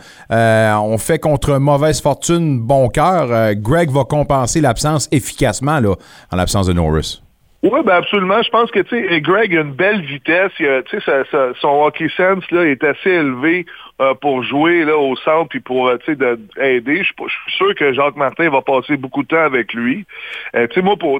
Speaker 1: on fait contre mauvaise fortune bon cœur. Gregg va compenser l'absence efficacement là, en l'absence de Norris.
Speaker 11: Oui, ben absolument. Je pense que tu sais, Greg a une belle vitesse. Tu sais, sa- sa- son hockey sense là est assez élevé euh, pour jouer là au centre puis pour euh, tu sais de- aider. Je suis sûr que Jacques Martin va passer beaucoup de temps avec lui. Euh, tu sais, moi pour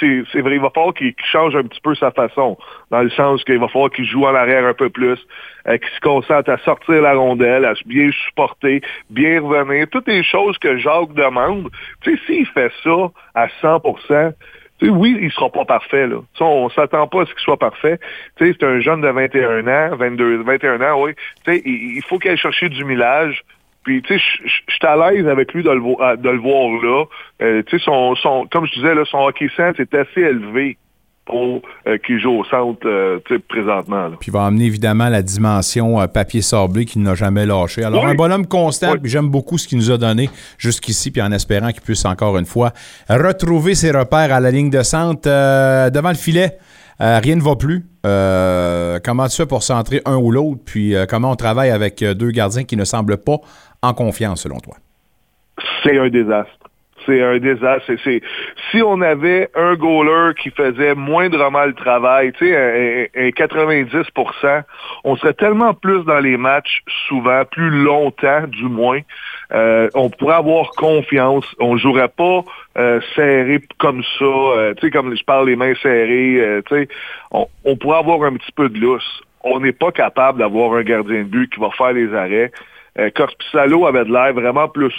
Speaker 11: c'est c'est vrai, il va falloir qu'il change un petit peu sa façon, dans le sens qu'il va falloir qu'il joue en arrière un peu plus, qu'il se concentre à sortir la rondelle, à bien supporter, bien revenir, toutes les choses que Jacques demande. Tu sais, s'il fait ça à 100%, tu sais, oui, il sera pas parfait. Là. Ça, on s'attend pas à ce qu'il soit parfait. C'est un jeune de 21 ans, 22, 21 ans, oui. Il, faut qu'il aille chercher du millage. Puis, tu sais, je- suis à l'aise avec lui de le, le voir là. Euh, tu sais, son, son, comme je disais, là, son hockey sense est assez élevé pour euh, qu'il joue au centre, euh, présentement. Là.
Speaker 1: Puis il va amener évidemment la dimension euh, papier sablé qu'il n'a jamais lâché. Alors,
Speaker 11: Oui.
Speaker 1: un bonhomme constant,
Speaker 11: Oui.
Speaker 1: puis j'aime beaucoup ce qu'il nous a donné jusqu'ici, puis en espérant qu'il puisse encore une fois retrouver ses repères à la ligne de centre euh, devant le filet. rien ne va plus. Euh, comment tu fais pour centrer un ou l'autre? Puis euh, comment on travaille avec deux gardiens qui ne semblent pas en confiance, selon toi?
Speaker 11: c'est un désastre. C'est un désastre. Si on avait un goaler qui faisait moindrement le travail, tu sais, un, un- un 90%, on serait tellement plus dans les matchs souvent, plus longtemps du moins. Euh, on pourrait avoir confiance. On jouerait pas euh, serré comme ça. euh, tu sais, comme je parle les mains serrées. tu sais, on, on pourrait avoir un petit peu de lousse. On n'est pas capable d'avoir un gardien de but qui va faire les arrêts. Euh, Corpissalo avait de l'air vraiment plus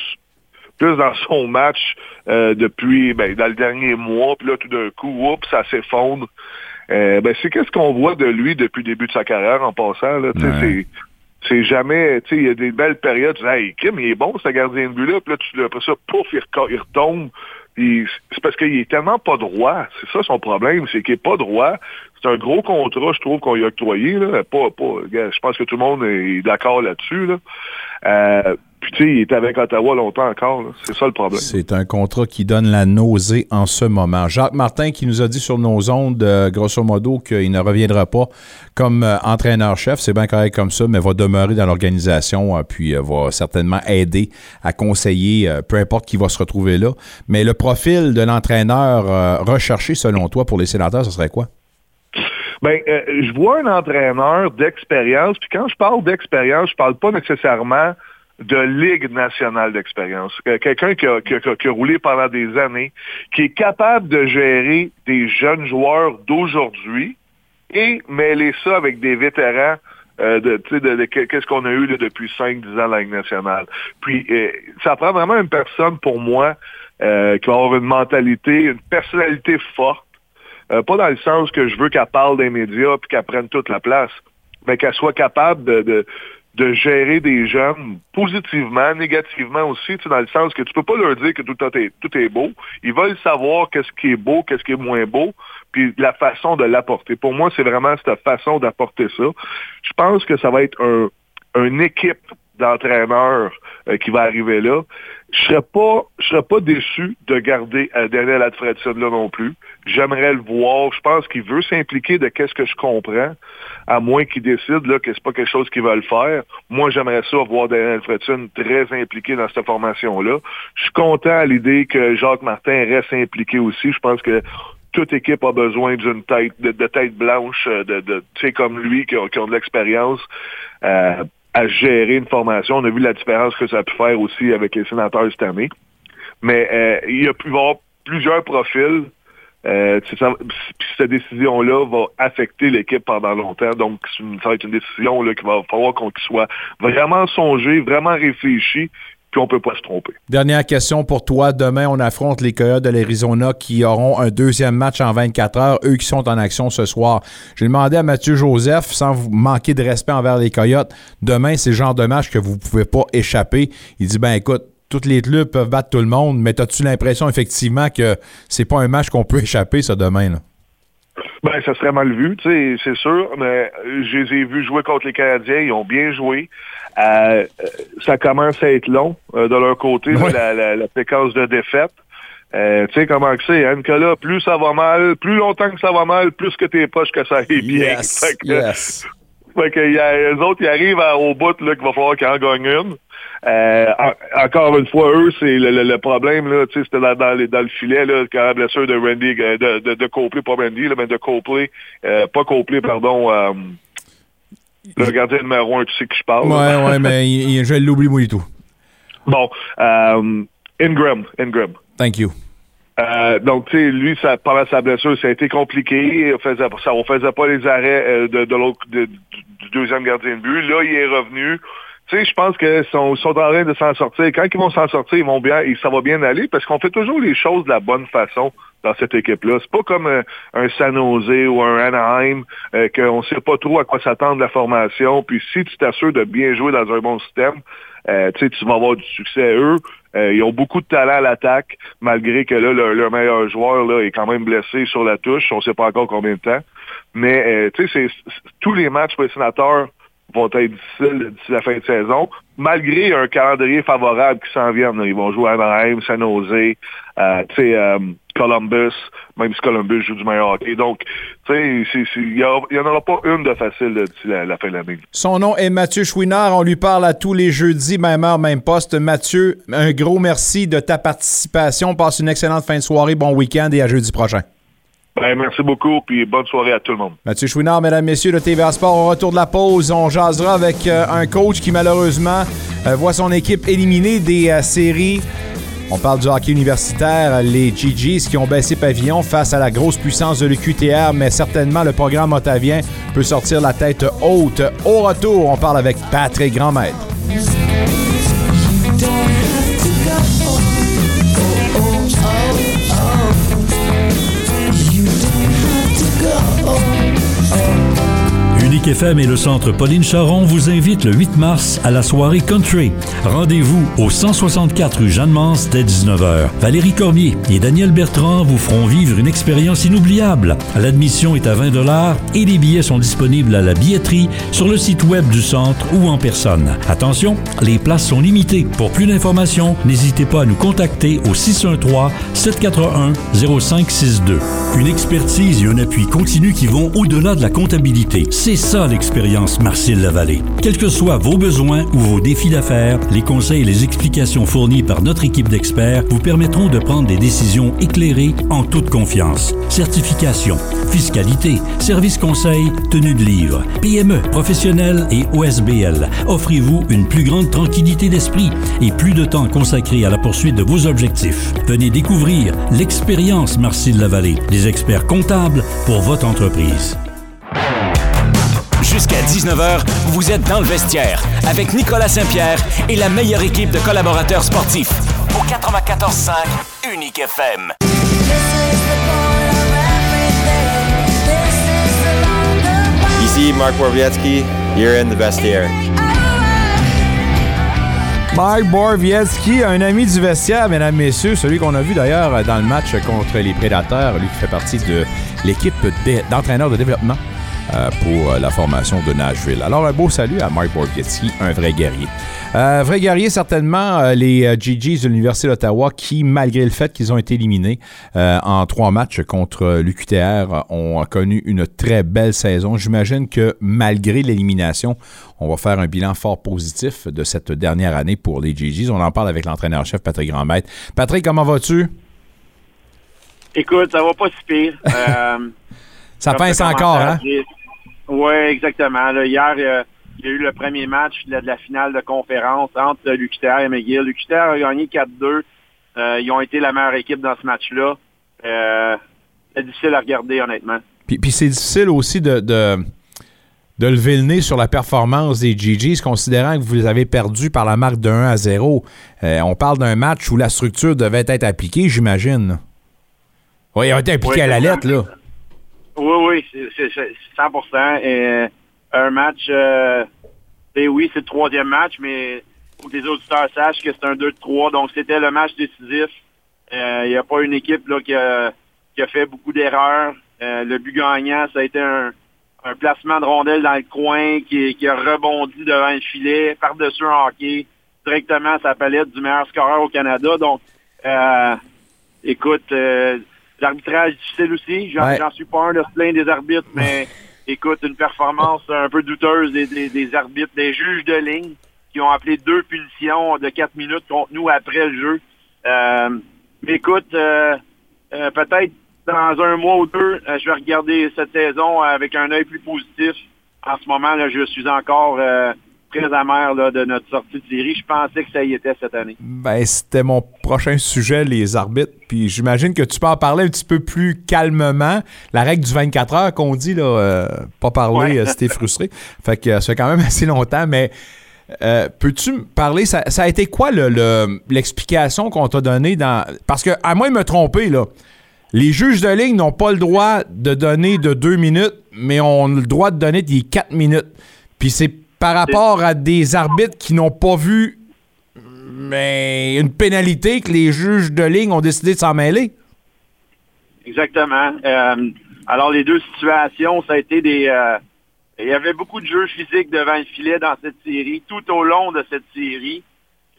Speaker 11: plus dans son match euh, depuis ben, dans le dernier mois, puis là tout d'un coup, oups, ça s'effondre. Euh, ben, c'est qu'est-ce qu'on voit de lui depuis le début de sa carrière en passant. Là,
Speaker 1: Ouais.
Speaker 11: c'est c'est jamais, tu sais, il y a des belles périodes, tu dis, hey, Kim, il est bon, ce gardien de but-là, puis là, tu, après ça, pouf, il, il retombe. C'est parce qu'il est tellement pas droit. C'est ça son problème, c'est qu'il est pas droit. C'est un gros contrat, je trouve, qu'on lui a octroyé. Là. Pas, pas, je pense que tout le monde est d'accord là-dessus. Là. Euh, puis tu sais, il est avec Ottawa longtemps encore. C'est ça le problème.
Speaker 1: C'est un contrat qui donne la nausée en ce moment. Jacques Martin qui nous a dit sur nos ondes, euh, grosso modo, qu'il ne reviendra pas comme euh, entraîneur-chef. C'est bien correct comme ça, mais va demeurer dans l'organisation, euh, puis euh, va certainement aider à conseiller, peu importe qui va se retrouver là. Mais le profil de l'entraîneur recherché, selon toi, pour les sénateurs, ce serait quoi?
Speaker 11: Ben, euh, je vois un entraîneur d'expérience, puis quand je parle d'expérience, je parle pas nécessairement de Ligue nationale d'expérience. Que- Quelqu'un qui a, qui, a, qui a roulé pendant des années, qui est capable de gérer des jeunes joueurs d'aujourd'hui et mêler ça avec des vétérans euh, de, sais, de, de- qu'est-ce qu'on a eu là, depuis 5-10 ans la Ligue nationale. Puis, euh, ça prend vraiment une personne, pour moi, euh, qui va avoir une mentalité, une personnalité forte, euh, pas dans le sens que je veux qu'elle parle des médias puis qu'elle prenne toute la place, mais qu'elle soit capable de, de, gérer des jeunes positivement, négativement aussi, dans le sens que tu peux pas leur dire que tout est, tout est beau. Ils veulent savoir qu'est-ce qui est beau, qu'est-ce qui est moins beau, puis la façon de l'apporter. Pour moi, c'est vraiment cette façon d'apporter ça. Je pense que ça va être un, une équipe d'entraîneurs euh, qui va arriver là. Je serais pas, je serais pas déçu de garder euh, Daniel Adfredson là non plus. J'aimerais le voir. Je pense qu'il veut s'impliquer de qu'est-ce que je comprends, à moins qu'il décide là que c'est pas quelque chose qu'il veut le faire. Moi, j'aimerais ça voir Daniel Adfredson très impliqué dans cette formation-là. Je suis content à l'idée que Jacques Martin reste impliqué aussi. Je pense que toute équipe a besoin d'une tête, de, de tête blanche, euh, de, de tu sais, comme lui, qui ont, qui ont de l'expérience. Euh, à gérer une formation. On a vu la différence que ça a pu faire aussi avec les sénateurs cette année. Mais euh, il a pu avoir plusieurs profils. Euh, ça, cette décision-là va affecter l'équipe pendant longtemps. Donc, ça va être une décision qu'il va falloir qu'on soit vraiment songé, vraiment réfléchi, puis on peut pas se tromper.
Speaker 1: Dernière question pour toi. Demain, on affronte les Coyotes de l'Arizona qui auront un deuxième match en 24 heures, eux qui sont en action ce soir. J'ai demandé à Mathieu Joseph, sans vous manquer de respect envers les Coyotes, demain, c'est le genre de match que vous pouvez pas échapper. Il dit, ben écoute, toutes les clubs peuvent battre tout le monde, mais as-tu l'impression effectivement que c'est pas un match qu'on peut échapper, ça, demain? Là?
Speaker 11: Ben, ça serait mal vu, c'est sûr, mais je les ai vus jouer contre les Canadiens, ils ont bien joué. Euh, ça commence à être long euh, de leur côté, la, la, la, séquence de défaite. Euh, tu sais comment que c'est, hein, Nicolas, plus ça va mal, plus longtemps que ça va mal, plus que t'es poche que ça aille bien.
Speaker 1: Yes,
Speaker 11: fait que,
Speaker 1: yes.
Speaker 11: Fait que y a, les autres, ils arrivent à, au bout qu'il va falloir qu'ils en gagnent une. Euh, en, encore une fois, eux, c'est le, le, le, problème, là, tu sais, c'était dans, dans, dans, le filet, là, quand la blessure de Randy, de, de, de Copley, pas Randy, là, mais de Copley, euh, pas Copley, pardon, euh, le gardien numéro un, tu sais que je parle.
Speaker 1: Ouais, ouais, mais il, je l'oublie, moi, et tout.
Speaker 11: Bon, euh, Ingram, Ingram.
Speaker 1: Thank you.
Speaker 11: Euh, donc, tu sais, lui, ça, pendant sa blessure, ça a été compliqué. On faisait, ça, on faisait pas les arrêts euh, de, de l'autre, de, du deuxième gardien de but. Là, il est revenu. Tu sais, je pense qu'ils sont, sont en train de s'en sortir. Quand ils vont s'en sortir, ils vont bien, et ça va bien aller parce qu'on fait toujours les choses de la bonne façon dans cette équipe-là. C'est pas comme un, un San Jose ou un Anaheim euh, qu'on sait pas trop à quoi s'attendre de la formation. Puis si tu t'assures de bien jouer dans un bon système, euh, tu vas avoir du succès. Eux, euh, ils ont beaucoup de talent à l'attaque, malgré que là, leur, leur, meilleur joueur là, est quand même blessé sur la touche. On sait pas encore combien de temps. Mais euh, tu sais, tous les matchs pour les sénateurs vont être difficiles d'ici la fin de saison, malgré un calendrier favorable qui s'en vient. Ils vont jouer à Anaheim, San Jose, euh, euh, Columbus, même si Columbus joue du meilleur hockey. Donc, il n'y en aura pas une de facile d'ici la, la, fin de l'année.
Speaker 1: Son nom est Mathieu Chouinard. On lui parle à tous les jeudis, même heure, même poste. Mathieu, un gros merci de ta participation. Passe une excellente fin de soirée, bon week-end et à jeudi prochain.
Speaker 11: Ben, merci beaucoup, puis bonne soirée à tout le monde.
Speaker 1: Mathieu Chouinard, mesdames, messieurs, de TVA Sport, au retour de la pause, on jasera avec euh, un coach qui, malheureusement, euh, voit son équipe éliminée des euh, séries. On parle du hockey universitaire, les GGs qui ont baissé pavillon face à la grosse puissance de l'UQTR, mais certainement le programme otavien peut sortir la tête haute. Au retour, on parle avec Patrick Grandmaître.
Speaker 12: FM et le centre Pauline Charon vous invitent le 8 mars à la soirée country. Rendez-vous au 164 rue Jeanne-Mance dès 19h. Valérie Cormier et Daniel Bertrand vous feront vivre une expérience inoubliable. L'admission est à 20 et les billets sont disponibles à la billetterie sur le site web du centre ou en personne. Attention, les places sont limitées. Pour plus d'informations, n'hésitez pas à nous contacter au 613 741 0562. Une expertise et un appui continu qui vont au-delà de la comptabilité. C'est l'expérience Marcille Lavallée. Quels que soient vos besoins ou vos défis d'affaires, les conseils et les explications fournis par notre équipe d'experts vous permettront de prendre des décisions éclairées en toute confiance. Certification, fiscalité, service conseil, tenue de livre, PME, professionnel et OSBL. Offrez-vous une plus grande tranquillité d'esprit et plus de temps consacré à la poursuite de vos objectifs. Venez découvrir l'expérience Marcille Lavallée, des experts comptables pour votre entreprise.
Speaker 5: Jusqu'à 19h, vous êtes dans le vestiaire avec Nicolas Saint-Pierre et la meilleure équipe de collaborateurs sportifs. Au 94.5 Unique FM.
Speaker 13: Ici Mark Borvietsky, you're in the vestiaire.
Speaker 1: Mark Borvietsky, un ami du vestiaire, mesdames, messieurs, celui qu'on a vu d'ailleurs dans le match contre les Prédateurs, lui qui fait partie de l'équipe d'entraîneurs de développement pour la formation de Nashville. Alors, un beau salut à Mark Borvietsky, un vrai guerrier. Euh, vrai guerrier, certainement, euh, les euh, GGs de l'Université d'Ottawa qui, malgré le fait qu'ils ont été éliminés euh, en trois matchs contre l'UQTR, ont connu une très belle saison. J'imagine que malgré l'élimination, on va faire un bilan fort positif de cette dernière année pour les GGs. On en parle avec l'entraîneur-chef Patrick Grandmaître. Patrick, comment vas-tu?
Speaker 14: Écoute, ça va pas si pire.
Speaker 1: Ça pince encore, hein?
Speaker 14: Oui, exactement. Là, hier, euh, il y a eu le premier match de la, finale de conférence entre l'UQTR et McGill. L'UQTR a gagné 4-2. Euh, ils ont été la meilleure équipe dans ce match-là. Euh, c'est difficile à regarder, honnêtement.
Speaker 1: Puis, puis c'est difficile aussi de, de, de, lever le nez sur la performance des GGs, considérant que vous les avez perdus par la marque de 1 à 0. Euh, on parle d'un match où la structure devait être appliquée, j'imagine. Oui, ils ont été appliqués à la lettre, là.
Speaker 14: Oui, oui, c'est 100 Et un match, euh, oui, c'est le troisième match, mais pour que les auditeurs sachent que c'est un 2-3, donc c'était le match décisif. Euh, il n'y a pas une équipe là, qui, a, qui a fait beaucoup d'erreurs. Euh, le but gagnant, ça a été un, un placement de rondelle dans le coin qui, qui a rebondi devant le filet, par-dessus un hockey, directement à sa palette du meilleur scoreur au Canada. Donc, euh, écoute, euh, l'arbitrage difficile aussi. J'en suis pas un de plaindre des arbitres, mais écoute, une performance un peu douteuse des, des, arbitres, des juges de ligne qui ont appelé deux punitions de quatre minutes contre nous après le jeu. Euh, mais écoute, euh, euh, peut-être dans un mois ou deux, je vais regarder cette saison avec un œil plus positif. En ce moment, là, je suis encore très amer de notre sortie de série. Je pensais que ça y était cette année.
Speaker 1: Ben, c'était mon prochain sujet, les arbitres. Puis j'imagine que tu peux en parler un petit peu plus calmement. La règle du 24 heures qu'on dit, là, euh, pas parler euh, si t'es frustré. Fait que euh, ça fait quand même assez longtemps, mais peux-tu me parler, ça, a été quoi l'explication qu'on t'a donnée dans. Parce que, à moins de me tromper, là, les juges de ligne n'ont pas le droit de donner de deux minutes, mais ont le droit de donner des quatre minutes. Puis c'est par rapport à des arbitres qui n'ont pas vu mais une pénalité que les juges de ligne ont décidé de s'en mêler.
Speaker 14: Exactement. Euh, alors, les deux situations, ça a été des... Euh, il y avait beaucoup de juges physiques devant le filet dans cette série, tout au long de cette série.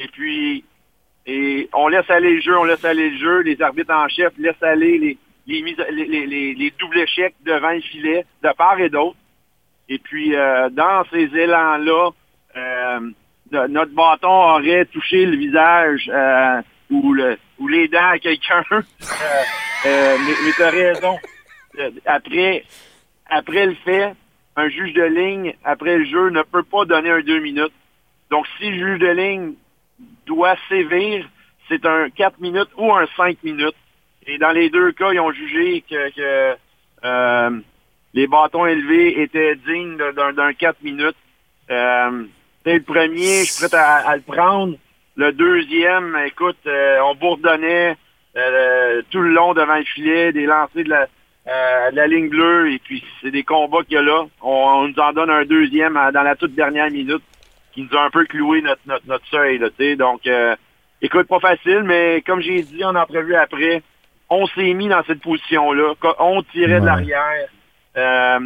Speaker 14: Et puis, et on laisse aller le jeu, on laisse aller le jeu. Les arbitres en chef laissent aller les, les, les, les doubles échecs devant le filet, de part et d'autre. Et puis, euh, dans ces élans-là, euh, notre bâton aurait touché le visage euh, ou, le, ou les dents à quelqu'un. mais, tu as raison. Après, après le fait, un juge de ligne, après le jeu, ne peut pas donner un deux minutes. Donc, si le juge de ligne doit sévir, c'est un quatre minutes ou un cinq minutes. Et dans les deux cas, ils ont jugé que les bâtons élevés étaient dignes d'un 4 minutes. Euh, le premier, je suis prêt à, le prendre. Le deuxième, écoute, euh, on bourdonnait euh, tout le long devant le filet, des lancers de la, euh, la ligne bleue, et puis c'est des combats qu'il y a là. On, nous en donne un deuxième dans la toute dernière minute qui nous a un peu cloué notre, notre, notre seuil. Là, Donc, écoute, pas facile, mais comme j'ai dit en entrevue après, on s'est mis dans cette position-là. On tirait de l'arrière. Euh,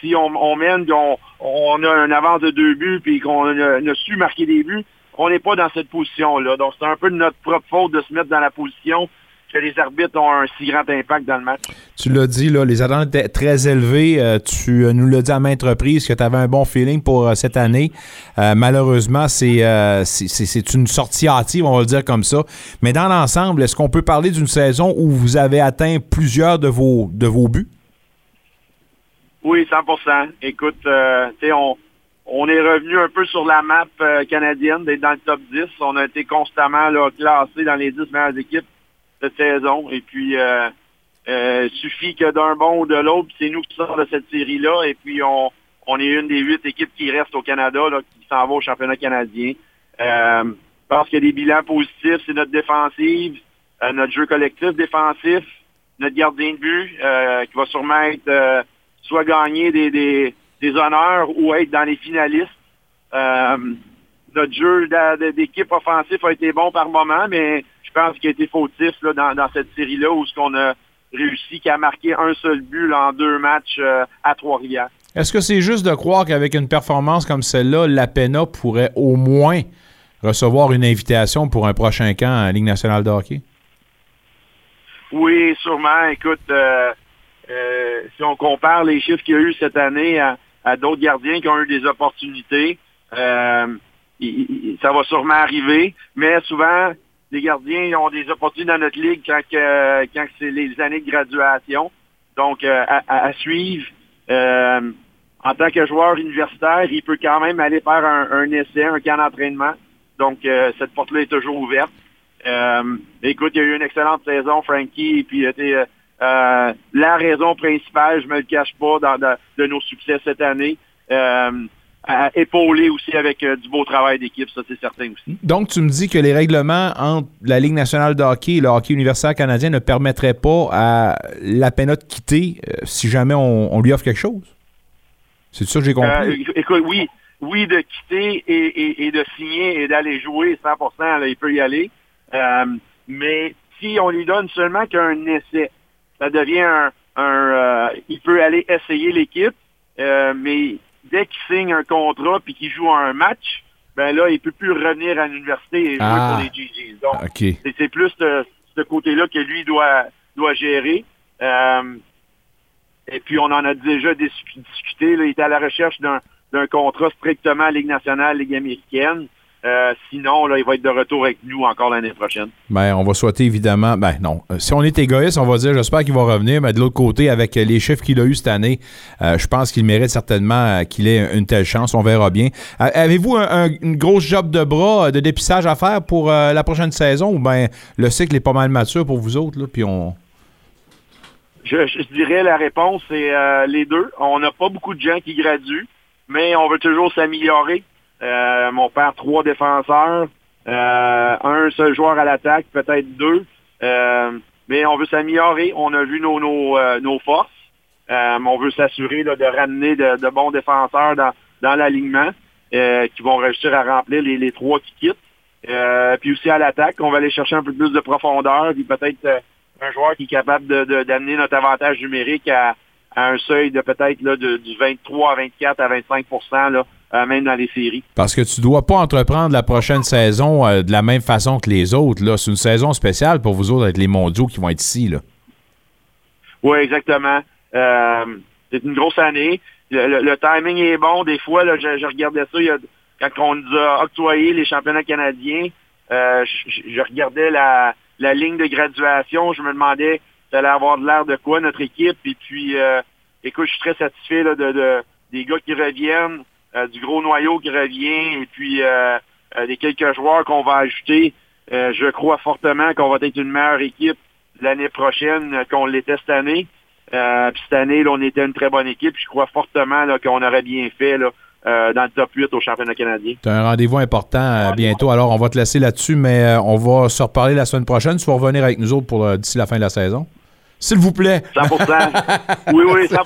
Speaker 14: si on, mène, on, on, a un avance de deux buts, puis qu'on a, su marquer des buts, on n'est pas dans cette position-là. Donc, c'est un peu de notre propre faute de se mettre dans la position que les arbitres ont un si grand impact dans le match.
Speaker 1: Tu l'as dit, là, les attentes étaient très élevées. Euh, tu euh, nous l'as dit à maintes reprises que tu avais un bon feeling pour euh, cette année. malheureusement, c'est c'est une sortie hâtive, on va le dire comme ça. Mais dans l'ensemble, est-ce qu'on peut parler d'une saison où vous avez atteint plusieurs de vos, de vos buts?
Speaker 14: Oui, 100% Écoute, euh, on, on est revenu un peu sur la map euh, canadienne d'être dans le top 10. On a été constamment là, classé dans les 10 meilleures équipes cette saison. Et puis, euh, euh, suffit que d'un bon ou de l'autre, c'est nous qui sortons de cette série-là. Et puis, on, on est une des huit équipes qui restent au Canada, là, qui s'en va au championnat canadien. Euh, parce qu'il y a des bilans positifs, c'est notre défensive, euh, notre jeu collectif défensif, notre gardien de but, qui va sûrement être soit gagner des, des, des honneurs ou être dans les finalistes. Euh, notre jeu d'équipe offensif a été bon par moment, mais je pense qu'il a été fautif là, dans, dans cette série-là où ce qu'on a réussi qu'à marquer un seul but en deux matchs euh, à Trois-Rivières.
Speaker 1: Est-ce que c'est juste de croire qu'avec une performance comme celle-là, la PENA pourrait au moins recevoir une invitation pour un prochain camp à Ligue nationale de hockey?
Speaker 14: Oui, sûrement. Écoute, euh, euh, si on compare les chiffres qu'il y a eu cette année à, d'autres gardiens qui ont eu des opportunités, euh, ça va sûrement arriver, mais souvent, les gardiens ont des opportunités dans notre ligue quand, c'est les années de graduation. Donc, euh, à, suivre. en tant que joueur universitaire, il peut quand même aller faire un, un essai, un camp d'entraînement. Donc, euh, cette porte-là est toujours ouverte. Euh, écoute, il y a eu une excellente saison, Frankie, et puis euh, la raison principale, je me le cache pas, dans, dans- de nos succès cette année. Euh, à- épaulé aussi avec euh, du beau travail d'équipe, ça c'est certain aussi.
Speaker 1: Donc, tu me dis que les règlements entre la Ligue nationale de hockey et le hockey universitaire canadien ne permettraient pas à la PENA de quitter euh, si jamais on, on lui offre quelque chose? C'est ça que j'ai compris?
Speaker 14: Écoute, oui, oui, de quitter et, et- et de signer et d'aller jouer 100%, là, il peut y aller. Mais si on lui donne seulement qu'un essai, ça devient un, un, euh, il peut aller essayer l'équipe, euh, mais dès qu'il signe un contrat puis qu'il joue un match, ben là, il peut plus revenir à l'université et jouer
Speaker 1: Ah.
Speaker 14: pour les GGs. Donc, c'est- plus ce, ce côté-là que lui doit, doit gérer. Euh, et puis, on en a déjà dis- discuté. Là, il est à la recherche d'un d'un contrat strictement Ligue nationale, Ligue américaine. Euh, sinon, là, il va être de retour avec nous encore l'année prochaine.
Speaker 1: Ben, on va souhaiter évidemment. Ben, non. Euh, Si on est égoïste, on va dire j'espère qu'il va revenir, mais de l'autre côté, avec euh, les chiffres qu'il a eu cette année, euh, je pense qu'il mérite certainement qu'il ait une telle chance. On verra bien. Avez-vous un- un- une grosse job de bras, de dépistage à faire pour euh, la prochaine saison? Ou ben le cycle est pas mal mature pour vous autres, là, puis on.
Speaker 14: Je, je dirais la réponse, c'est les deux. On n'a pas beaucoup de gens qui graduent, mais on veut toujours s'améliorer. Euh, on perd trois défenseurs, euh, un seul joueur à l'attaque, peut-être deux. Euh, mais on veut s'améliorer. On a vu nos, nos, euh, nos forces. Euh, on veut s'assurer de ramener de, de bons défenseurs dans, dans l'alignement euh, qui vont réussir à remplir les, les trois qui quittent. Puis aussi à l'attaque, on va aller chercher un peu plus de profondeur, puis peut-être un joueur qui est capable de- de- d'amener notre avantage numérique à, à un seuil de peut-être du 23 à 24 à 25 là, euh, même dans les séries.
Speaker 1: Parce que tu dois pas entreprendre la prochaine saison euh, de la même façon que les autres. Là. C'est une saison spéciale pour vous autres avec les mondiaux qui vont être ici. Là.
Speaker 14: Oui, exactement. Euh, c'est une grosse année. Le, le- le timing est bon. Des fois, là, je, je regardais ça il y a- quand on nous a octroyé les championnats canadiens. euh, je, je- regardais la, la ligne de graduation. Je me demandais ça allait avoir de l'air de quoi notre équipe. Et puis, euh, écoute, je suis très satisfait là, de, de- des gars qui reviennent, du gros noyau qui revient, et puis euh, euh, des quelques joueurs qu'on va ajouter. Euh, je crois fortement qu'on va être une meilleure équipe l'année prochaine euh, qu'on l'était cette année. Euh, puis cette année, là, on était une très bonne équipe. Je crois fortement qu'on aurait bien fait là, euh, dans le top 8 au championnat canadien.
Speaker 1: Tu as un rendez-vous important euh, bientôt. Alors, on va te laisser là-dessus, mais euh, on va se reparler la semaine prochaine. Tu vas revenir avec nous autres pour euh, d'ici la fin de la saison. S'il vous plaît.
Speaker 14: 100% Oui, oui, 100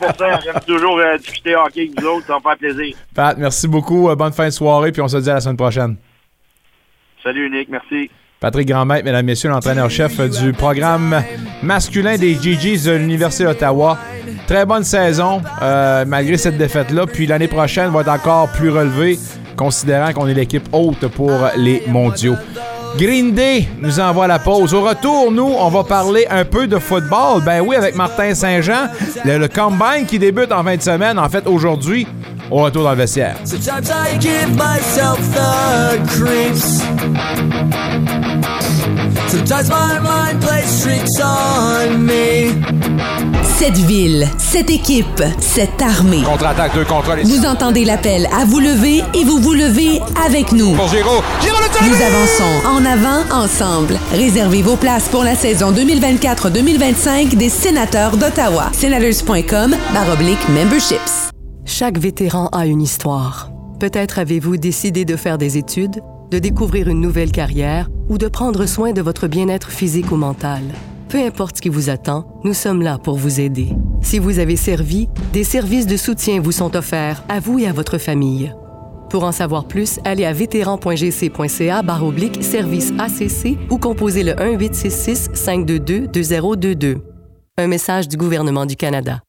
Speaker 14: J'aime toujours euh, discuter hockey avec vous autres. Ça me fait plaisir.
Speaker 1: Pat, merci beaucoup. Euh, bonne fin de soirée, puis on se dit à la semaine prochaine.
Speaker 14: Salut, Nick. Merci.
Speaker 1: Patrick Grandmaître, mesdames, messieurs, l'entraîneur-chef du programme masculin des GGs de l'Université d'Ottawa. Très bonne saison, euh, malgré cette défaite-là. Puis l'année prochaine va être encore plus relevée, considérant qu'on est l'équipe haute pour les mondiaux. Green Day nous envoie la pause. Au retour, nous, on va parler un peu de football. Ben oui, avec Martin Saint-Jean, le, le qui débute en fin de semaine, en fait aujourd'hui, au retour dans le vestiaire.
Speaker 15: Sometimes I give myself the creeps. Sometimes my mind plays tricks on me.
Speaker 16: Cette ville, cette équipe, cette armée.
Speaker 3: Contre-attaque, deux contre un. les-
Speaker 16: Vous entendez l'appel à vous lever et vous vous levez avec nous.
Speaker 3: Pour Giro. Giro le
Speaker 16: Nous avançons en avant ensemble. Réservez vos places pour la saison 2024-2025 des sénateurs d'Ottawa. Senators.com baroblique memberships.
Speaker 17: Chaque vétéran a une histoire. Peut-être avez-vous décidé de faire des études, de découvrir une nouvelle carrière ou de prendre soin de votre bien-être physique ou mental. Peu importe ce qui vous attend, nous sommes là pour vous aider. Si vous avez servi, des services de soutien vous sont offerts à vous et à votre famille. Pour en savoir plus, allez à vétéran.gc.ca oblique service ACC ou composez le 1-866 522 2022. Un message du gouvernement du Canada.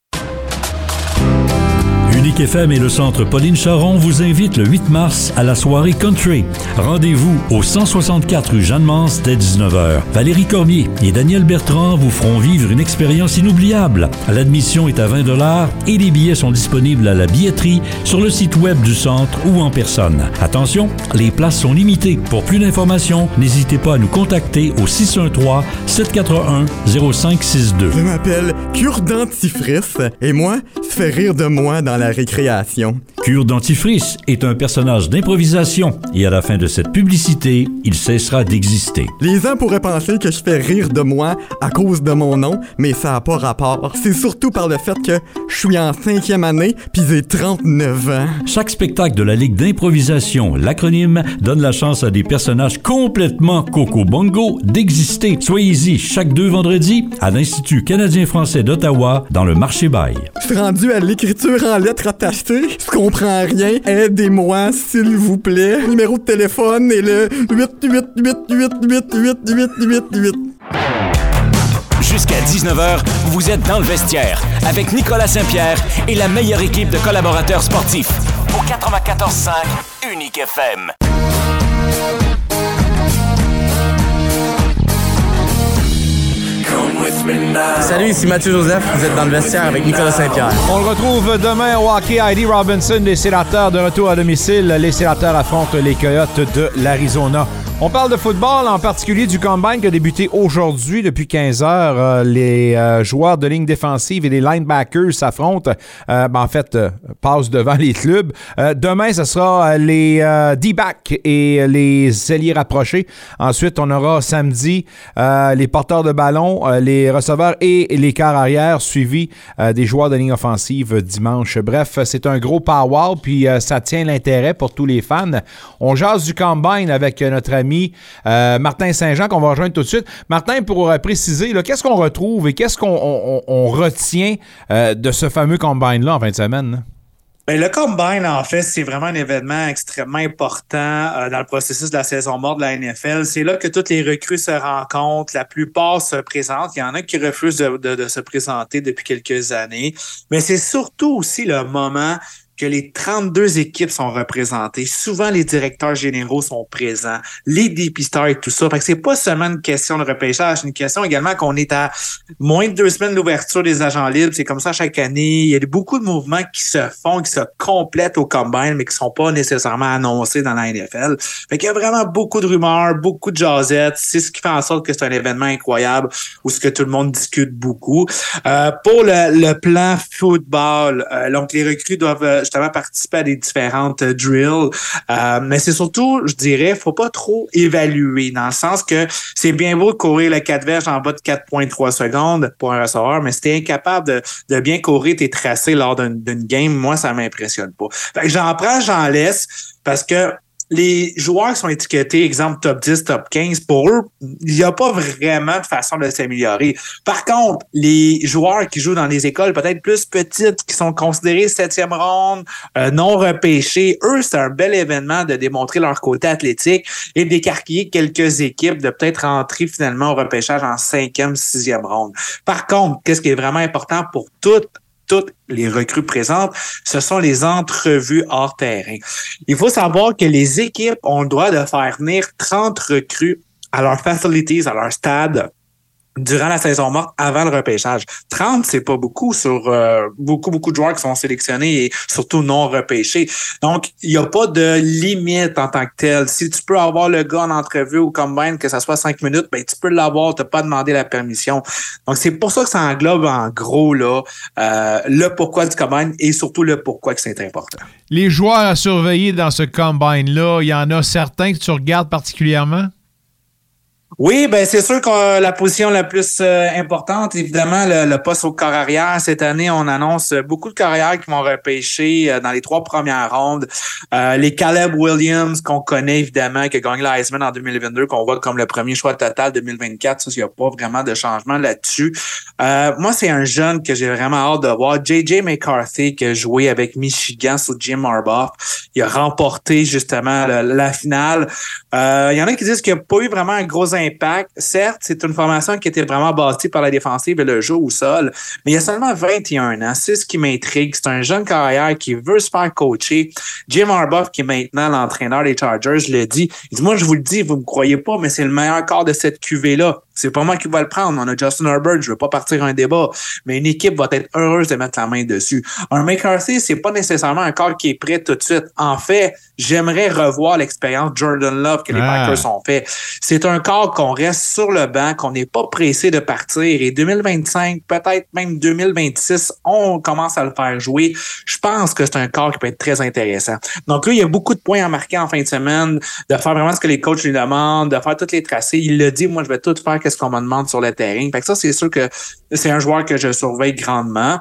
Speaker 12: Unique FM et le Centre Pauline Charon vous invitent le 8 mars à la soirée Country. Rendez-vous au 164 rue Jeanne-Mance dès 19h. Valérie Cormier et Daniel Bertrand vous feront vivre une expérience inoubliable. L'admission est à 20 et les billets sont disponibles à la billetterie sur le site web du centre ou en personne. Attention, les places sont limitées. Pour plus d'informations, n'hésitez pas à nous contacter au 613 741 0562.
Speaker 18: Je m'appelle Cure Dentifrice et moi, tu fais rire de moi dans la récréation.
Speaker 12: Cure dentifrice est un personnage d'improvisation et à la fin de cette publicité, il cessera d'exister.
Speaker 18: Les gens pourraient penser que je fais rire de moi à cause de mon nom, mais ça n'a pas rapport. C'est surtout par le fait que je suis en cinquième année puis j'ai 39 ans.
Speaker 12: Chaque spectacle de la Ligue d'improvisation, l'acronyme, donne la chance à des personnages complètement coco bongo d'exister. Soyez-y chaque deux vendredis à l'Institut canadien-français d'Ottawa dans le marché bail.
Speaker 18: Je suis rendu à l'écriture en lettres attachées. Je comprends rien. Aidez-moi, s'il vous plaît. Numéro de téléphone est le 888888888.
Speaker 5: Jusqu'à 19h, vous êtes dans le vestiaire avec Nicolas Saint-Pierre et la meilleure équipe de collaborateurs sportifs. Au 94.5 Unique FM.
Speaker 19: Salut, ici Mathieu Joseph. Vous êtes dans le vestiaire avec Nicolas Saint-Pierre.
Speaker 1: On le retrouve demain au hockey. Heidi Robinson, les sénateurs de retour à domicile. Les sénateurs affrontent les Coyotes de l'Arizona. On parle de football, en particulier du combine qui a débuté aujourd'hui depuis 15 heures. Euh, les euh, joueurs de ligne défensive et les linebackers s'affrontent. Euh, ben, en fait, passent devant les clubs. Demain, ce sera les euh, D-back et les ailiers rapprochés. Ensuite, on aura samedi les porteurs de ballon, les receveurs et les quarts arrière, suivis des joueurs de ligne offensive dimanche. Bref, c'est un gros power, puis ça tient l'intérêt pour tous les fans. On jase du combine avec notre ami euh, Martin Saint-Jean qu'on va rejoindre tout de suite. Martin, pour euh, préciser, qu'est-ce qu'on retrouve et qu'est-ce qu'on on- on retient euh, de ce fameux combine-là en fin de semaine? là?
Speaker 20: Ben, le Combine, en fait, c'est vraiment un événement extrêmement important dans le processus de la saison morte de la NFL. C'est là que toutes les recrues se rencontrent. La plupart se présentent. Il y en a qui refusent de se présenter depuis quelques années. Mais c'est surtout aussi le moment que les 32 équipes sont représentées. Souvent, les directeurs généraux sont présents, les dépisteurs et tout ça. Fait que c'est pas seulement une question de repêchage, c'est une question également qu'on est à moins de deux semaines d'ouverture des agents libres. C'est comme ça chaque année. Il y a beaucoup de mouvements qui se font, qui se complètent au combine, mais qui sont pas nécessairement annoncés dans la NFL. Fait qu'il y a vraiment beaucoup de rumeurs, beaucoup de jasettes. C'est ce qui fait en sorte que c'est un événement incroyable où ce que tout le monde discute beaucoup. Euh, pour le, le plan football, euh, donc les recrues doivent euh, justement participer à des différentes euh, drills. Euh, mais c'est surtout, je dirais, faut pas trop évaluer dans le sens que c'est bien beau de courir le 4 verges en bas de 4.3 secondes pour un receveur, mais si t'es incapable de, de bien courir tes tracés lors d'une game, moi, ça m'impressionne pas. J'en prends, j'en laisse parce que les joueurs qui sont étiquetés, exemple top 10, top 15, pour eux, il n'y a pas vraiment de façon de s'améliorer. Par contre, les joueurs qui jouent dans les écoles peut-être plus petites, qui sont considérés septième ronde, euh, non repêchés, eux, c'est un bel événement de démontrer leur côté athlétique et d'écarquiller quelques équipes de peut-être rentrer finalement au repêchage en cinquième, sixième ronde. Par contre, qu'est-ce qui est vraiment important pour toutes toutes les recrues présentes, ce sont les entrevues hors terrain. Il faut savoir que les équipes ont le droit de faire venir 30 recrues à leurs facilities, à leur stade durant la saison morte avant le repêchage. 30, c'est pas beaucoup sur euh, beaucoup, beaucoup de joueurs qui sont sélectionnés et surtout non repêchés. Donc, il n'y a pas de limite en tant que tel. Si tu peux avoir le gars en entrevue ou combine, que ça soit cinq minutes, ben tu peux l'avoir, tu n'as pas demandé la permission. Donc, c'est pour ça que ça englobe en gros là euh, le pourquoi du combine et surtout le pourquoi que c'est important.
Speaker 21: Les joueurs à surveiller dans ce combine-là, il y en a certains que tu regardes particulièrement?
Speaker 20: Oui, ben c'est sûr que la position la plus euh, importante, évidemment, le, poste au corps arrière. Cette année, on annonce beaucoup de carrières qui vont repêcher euh, dans les trois premières rondes. Euh, les Caleb Williams, qu'on connaît évidemment, qui a gagné l'Heisman en 2022, qu'on voit comme le premier choix total 2024. Ça, il n'y a pas vraiment de changement là-dessus. Moi, c'est un jeune que j'ai vraiment hâte de voir. JJ McCarthy, qui a joué avec Michigan sous Jim Harbaugh. Il a remporté justement la, finale. Il y en a qui disent qu'il n'y a pas eu vraiment un gros impact. Certes, c'est une formation qui était vraiment bâtie par la défensive et le jeu au sol, mais il y a seulement 21 ans. C'est ce qui m'intrigue. C'est un jeune carrière qui veut se faire coacher. Jim Harbaugh, qui est maintenant l'entraîneur des Chargers, le dit. Il dit, moi, je vous le dis, vous me croyez pas, mais c'est le meilleur corps de cette cuvée-là. C'est pas moi qui va le prendre. On a Justin Herbert, je veux pas partir un débat, mais une équipe va être heureuse de mettre la main dessus. Un McCarthy, c'est pas nécessairement un corps qui est prêt tout de suite. En fait, j'aimerais revoir l'expérience Jordan Love que les
Speaker 22: Ah.
Speaker 20: Packers ont fait. C'est un corps qu'on reste sur le banc, qu'on n'est pas pressé de partir. Et 2025, peut-être même 2026, on commence à le faire jouer. Je pense que c'est un corps qui peut être très intéressant. Donc là, il y a beaucoup de points à marquer en fin de semaine, de faire vraiment ce que les coachs lui demandent, de faire tous les tracés. Il le dit, moi, je vais tout faire qu'est-ce qu'on me demande sur le terrain. Ça, c'est sûr que c'est un joueur que je surveille grandement.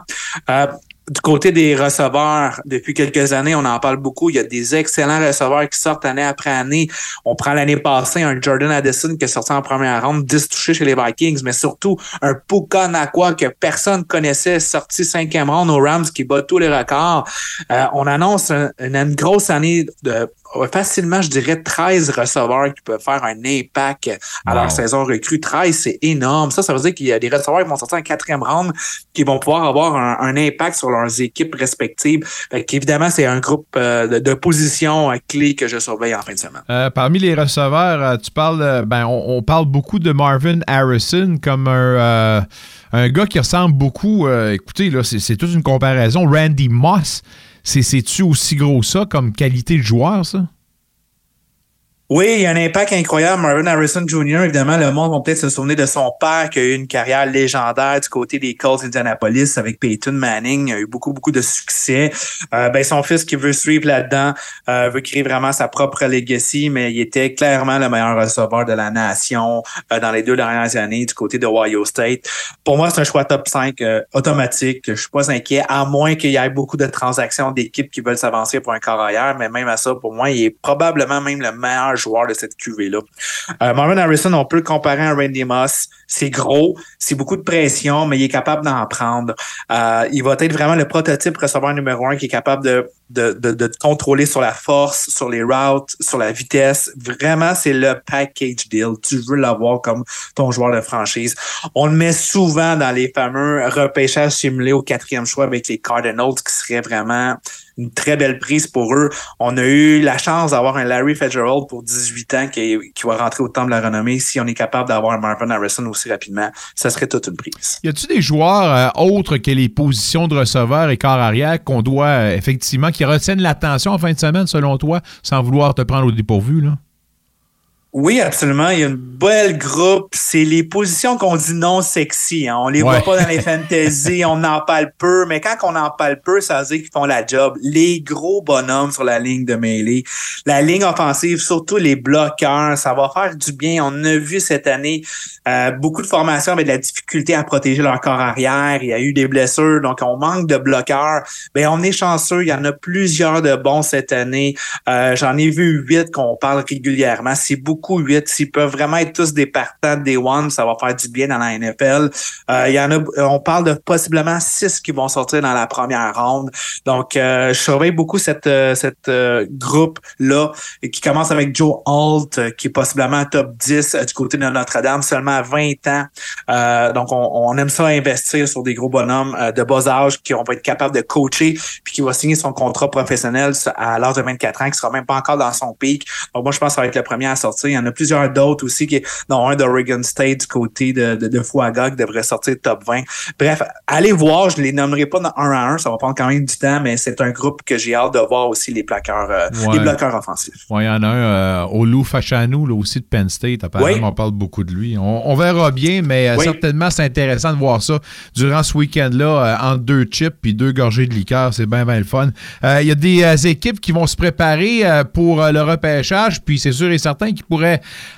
Speaker 20: Euh, du côté des receveurs, depuis quelques années, on en parle beaucoup. Il y a des excellents receveurs qui sortent année après année. On prend l'année passée un Jordan Addison qui est sorti en première ronde, 10 touchés chez les Vikings, mais surtout un Puka Nakua que personne connaissait, sorti cinquième ronde aux Rams qui bat tous les records. Euh, on annonce un- une, une grosse année de facilement, je dirais, 13 receveurs qui peuvent faire un impact à
Speaker 22: Wow.
Speaker 20: leur saison recrue. 13, c'est énorme. Ça, ça veut dire qu'il y a des receveurs qui vont sortir en quatrième ronde qui vont pouvoir avoir un, un impact sur leurs équipes respectives. Fait qu'évidemment, c'est un groupe euh, de, de positions euh, clés que je surveille en fin de semaine.
Speaker 1: Euh, parmi les receveurs, tu parles, ben, on, on parle beaucoup de Marvin Harrison comme un, un gars qui ressemble beaucoup. écoutez, là, c'est toute une comparaison. Randy Moss, c'est-tu aussi gros ça comme qualité de joueur, ça?
Speaker 20: Oui, il y a un impact incroyable. Marvin Harrison Jr., évidemment, le monde va peut-être se souvenir de son père qui a eu une carrière légendaire du côté des Colts d'Indianapolis avec Peyton Manning. Il a eu beaucoup, beaucoup de succès. Euh, ben, son fils qui veut suivre là-dedans, euh, veut créer vraiment sa propre legacy, mais il était clairement le meilleur receveur de la nation euh, dans les deux dernières années du côté de Ohio State. Pour moi, c'est un choix top 5 euh, automatique. Je suis pas inquiet, à moins qu'il y ait beaucoup de transactions d'équipes qui veulent s'avancer pour un corps arrière, mais même à ça, pour moi, il est probablement même le meilleur joueur de cette QV-là. Euh, Marvin Harrison, on peut le comparer à Randy Moss. C'est gros, c'est beaucoup de pression, mais il est capable d'en prendre. Euh, il va être vraiment le prototype receveur numéro un qui est capable de, de, de, de contrôler sur la force, sur les routes, sur la vitesse. Vraiment, c'est le package deal. Tu veux l'avoir comme ton joueur de franchise. On le met souvent dans les fameux repêchages simulés au quatrième choix avec les Cardinals, qui serait vraiment une très belle prise pour eux. On a eu la chance d'avoir un Larry Fitzgerald pour 18 ans qui, qui va rentrer au temps de la renommée. Si on est capable d'avoir un Marvin Harrison aussi rapidement, ça serait toute une prise.
Speaker 1: Y a-tu des joueurs euh, autres que les positions de receveur et quart arrière qu'on doit euh, effectivement, qui retiennent l'attention en fin de semaine, selon toi, sans vouloir te prendre au dépourvu, là?
Speaker 20: Oui, absolument. Il y a une belle groupe. C'est les positions qu'on dit non sexy. hein. On les
Speaker 1: Ouais.
Speaker 20: voit pas dans les fantasy. on en parle peu. Mais quand on en parle peu, ça veut dire qu'ils font la job. Les gros bonhommes sur la ligne de mêlée. La ligne offensive, surtout les bloqueurs, ça va faire du bien. On a vu cette année euh, beaucoup de formations avec de la difficulté à protéger leur corps arrière. Il y a eu des blessures. Donc, on manque de bloqueurs. Mais on est chanceux. Il y en a plusieurs de bons cette année. Euh, J'en ai vu huit qu'on parle régulièrement. C'est beaucoup S'ils peuvent vraiment être tous des partants des one, ça va faire du bien dans la NFL. Euh, y en a, on parle de possiblement six qui vont sortir dans la première ronde. Donc, euh, je surveille beaucoup cette, euh, cette groupe-là qui commence avec Joe euh, qui est possiblement top 10 euh, du côté de Notre-Dame, seulement à 20 ans. Donc, on, on aime ça investir sur des gros bonhommes de bas âge qui vont être capables de coacher puis qui va signer son contrat professionnel à l'âge de 24 ans, qui sera même pas encore dans son pic. Donc, moi, je pense que ça va être le premier à sortir. Il y en a plusieurs d'autres aussi, qui, dont un d'Oregon State du côté de, de, qui devrait sortir top 20. Bref, allez voir, je les nommerai pas dans un à un, ça va prendre quand même du temps, mais c'est un groupe que j'ai hâte de voir aussi les plaqueurs, euh,
Speaker 1: Ouais.
Speaker 20: les bloqueurs offensifs.
Speaker 1: Ouais, il y en a un, euh, Olu Fachanou, là aussi de Penn State. Apparemment,
Speaker 20: Oui.
Speaker 1: on parle beaucoup de lui. On, on verra bien, mais euh,
Speaker 20: Oui.
Speaker 1: certainement, c'est intéressant de voir ça durant ce week-end-là, euh, entre deux chips puis deux gorgées de liqueur. C'est bien, bien le fun. Il y a des équipes qui vont se préparer pour le repêchage, puis c'est sûr et certain qu'ils pourraient,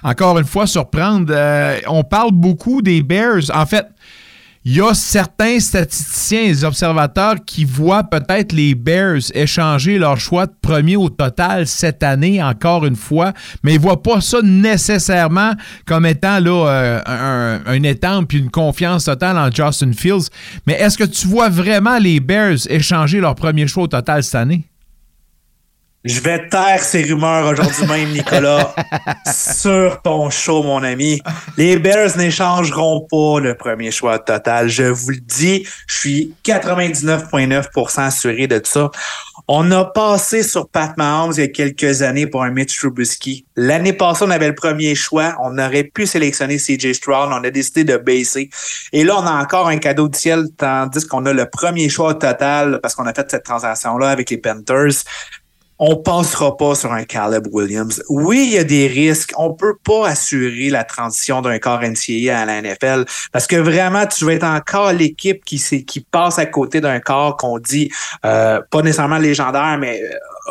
Speaker 1: encore une fois, surprendre. Euh, on parle beaucoup des Bears. En fait, il y a certains statisticiens et observateurs qui voient peut-être les Bears échanger leur choix de premier au total cette année, encore une fois, mais ils ne voient pas ça nécessairement comme étant là, euh, un, un puis une confiance totale en Justin Fields. Mais est-ce que tu vois vraiment les Bears échanger leur premier choix au total cette année?
Speaker 20: Je vais taire ces rumeurs aujourd'hui même, Nicolas, sur ton show, mon ami. Les Bears n'échangeront pas le premier choix total. Je vous le dis, je suis 99,9% assuré de ça. On a passé sur Pat Mahomes il y a quelques années pour un Mitch Trubisky. L'année passée, on avait le premier choix. On aurait pu sélectionner CJ Stroud. On a décidé de baisser. Et là, on a encore un cadeau du ciel, tandis qu'on a le premier choix total parce qu'on a fait cette transaction-là avec les Panthers on passera pas sur un Caleb Williams. Oui, il y a des risques. On peut pas assurer la transition d'un corps NCAA à la NFL parce que vraiment, tu vas être encore l'équipe qui, passe à côté d'un corps qu'on dit euh, pas nécessairement légendaire, mais euh,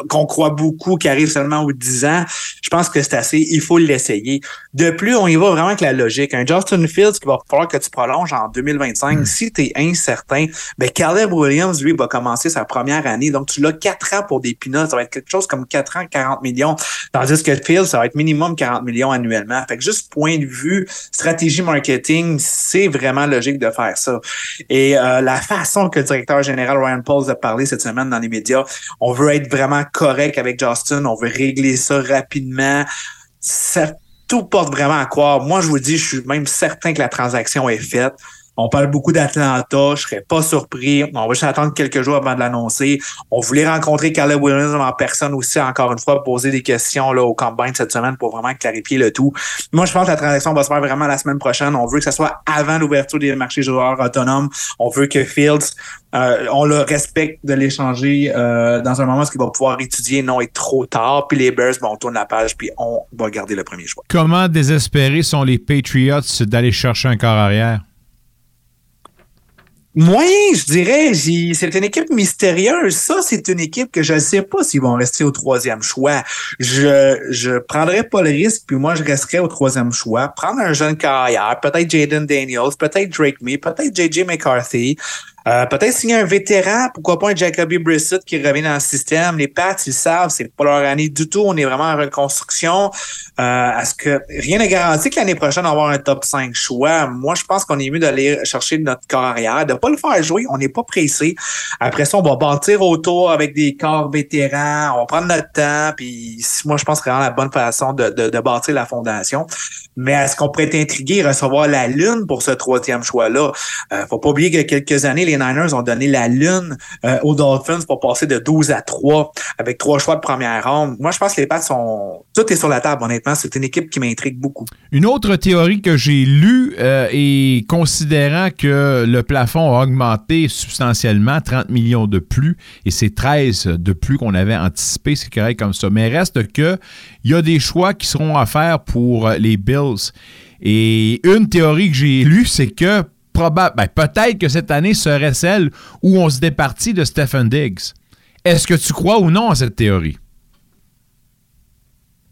Speaker 20: qu'on croit beaucoup, qui arrive seulement aux 10 ans, je pense que c'est assez. Il faut l'essayer. De plus, on y va vraiment avec la logique. Un Justin Fields qui va falloir que tu prolonges en 2025. Hmm. Si tu es incertain, ben Caleb Williams, lui, va commencer sa première année. Donc, tu l'as 4 ans pour des peanuts. Ça va être quelque chose comme 4 ans, 40 millions. Tandis que Fields, ça va être minimum 40 millions annuellement. Fait que juste point de vue stratégie marketing, c'est vraiment logique de faire ça. Et euh, la façon que le directeur général Ryan Pauls a parlé cette semaine dans les médias, on veut être vraiment correct avec Justin. On veut régler ça rapidement. Ça, tout porte vraiment à croire. Moi, je vous dis, je suis même certain que la transaction est faite. On parle beaucoup d'Atlanta, je serais pas surpris. On va juste attendre quelques jours avant de l'annoncer. On voulait rencontrer Caleb Williams en personne aussi, encore une fois, poser des questions là, au combine cette semaine pour vraiment clarifier le tout. Moi, je pense que la transaction va se faire vraiment la semaine prochaine. On veut que ce soit avant l'ouverture des marchés joueurs autonomes. On veut que Fields, euh, on le respecte de l'échanger euh, dans un moment où il va pouvoir étudier, non être trop tard. Puis les Bears, bon, on tourne la page, puis on va garder le premier choix.
Speaker 1: Comment désespérés sont les Patriots d'aller chercher un corps arrière?
Speaker 20: Moyen, je dirais. C'est une équipe mystérieuse. Ça, c'est une équipe que je ne sais pas s'ils vont rester au troisième choix. Je je prendrais pas le risque, puis moi, je resterais au troisième choix. Prendre un jeune carrière, peut-être Jaden Daniels, peut-être Drake May, peut-être JJ McCarthy. Euh, peut-être signer un vétéran, pourquoi pas un Jacoby Brissett qui revient dans le système. Les Pats, ils savent, c'est pas leur année du tout. On est vraiment en reconstruction. Euh, Est-ce que rien n'est garanti que l'année prochaine, on va avoir un top 5 choix? Moi, je pense qu'on est mieux d'aller chercher notre carrière, de pas le faire jouer. On n'est pas pressé. Après ça, on va bâtir autour avec des corps vétérans. On va prendre notre temps. Puis moi, je pense que c'est vraiment la bonne façon de, bâtir la fondation. Mais est-ce qu'on pourrait être intrigué à recevoir la Lune pour ce troisième choix-là? Euh, faut pas oublier que quelques années, les Niners ont donné la Lune euh, aux Dolphins pour passer de 12 à 3 avec trois choix de première ronde. Moi, je pense que les Pats sont... Tout est sur la table, honnêtement. C'est une équipe qui m'intrigue beaucoup.
Speaker 1: Une autre théorie que j'ai lue euh, et considérant que le plafond a augmenté substantiellement, 30 millions de plus, et c'est 13 de plus qu'on avait anticipé, c'est correct comme ça. Mais reste que il y a des choix qui seront à faire pour les Bills et une théorie que j'ai lue, c'est que ben, peut-être que cette année serait celle où on se départit de Stephen Diggs. Est-ce que tu crois ou non à cette théorie?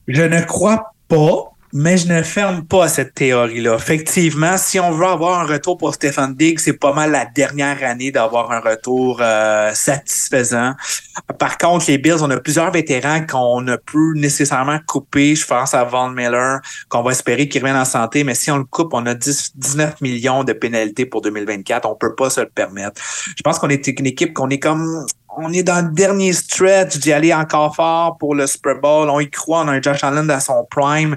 Speaker 20: Je ne crois pas mais je ne ferme pas cette théorie-là. Effectivement, si on veut avoir un retour pour Stéphane Diggs, c'est pas mal la dernière année d'avoir un retour euh, satisfaisant. Par contre, les Bills, on a plusieurs vétérans qu'on ne peut nécessairement couper. Je pense à Von Miller, qu'on va espérer qu'il revienne en santé, mais si on le coupe, on a 10, 19 millions de pénalités pour 2024. On peut pas se le permettre. Je pense qu'on est une équipe qu'on est comme on est dans le dernier stretch d'y aller encore fort pour le Super Bowl. On y croit, on a un Josh Allen à son prime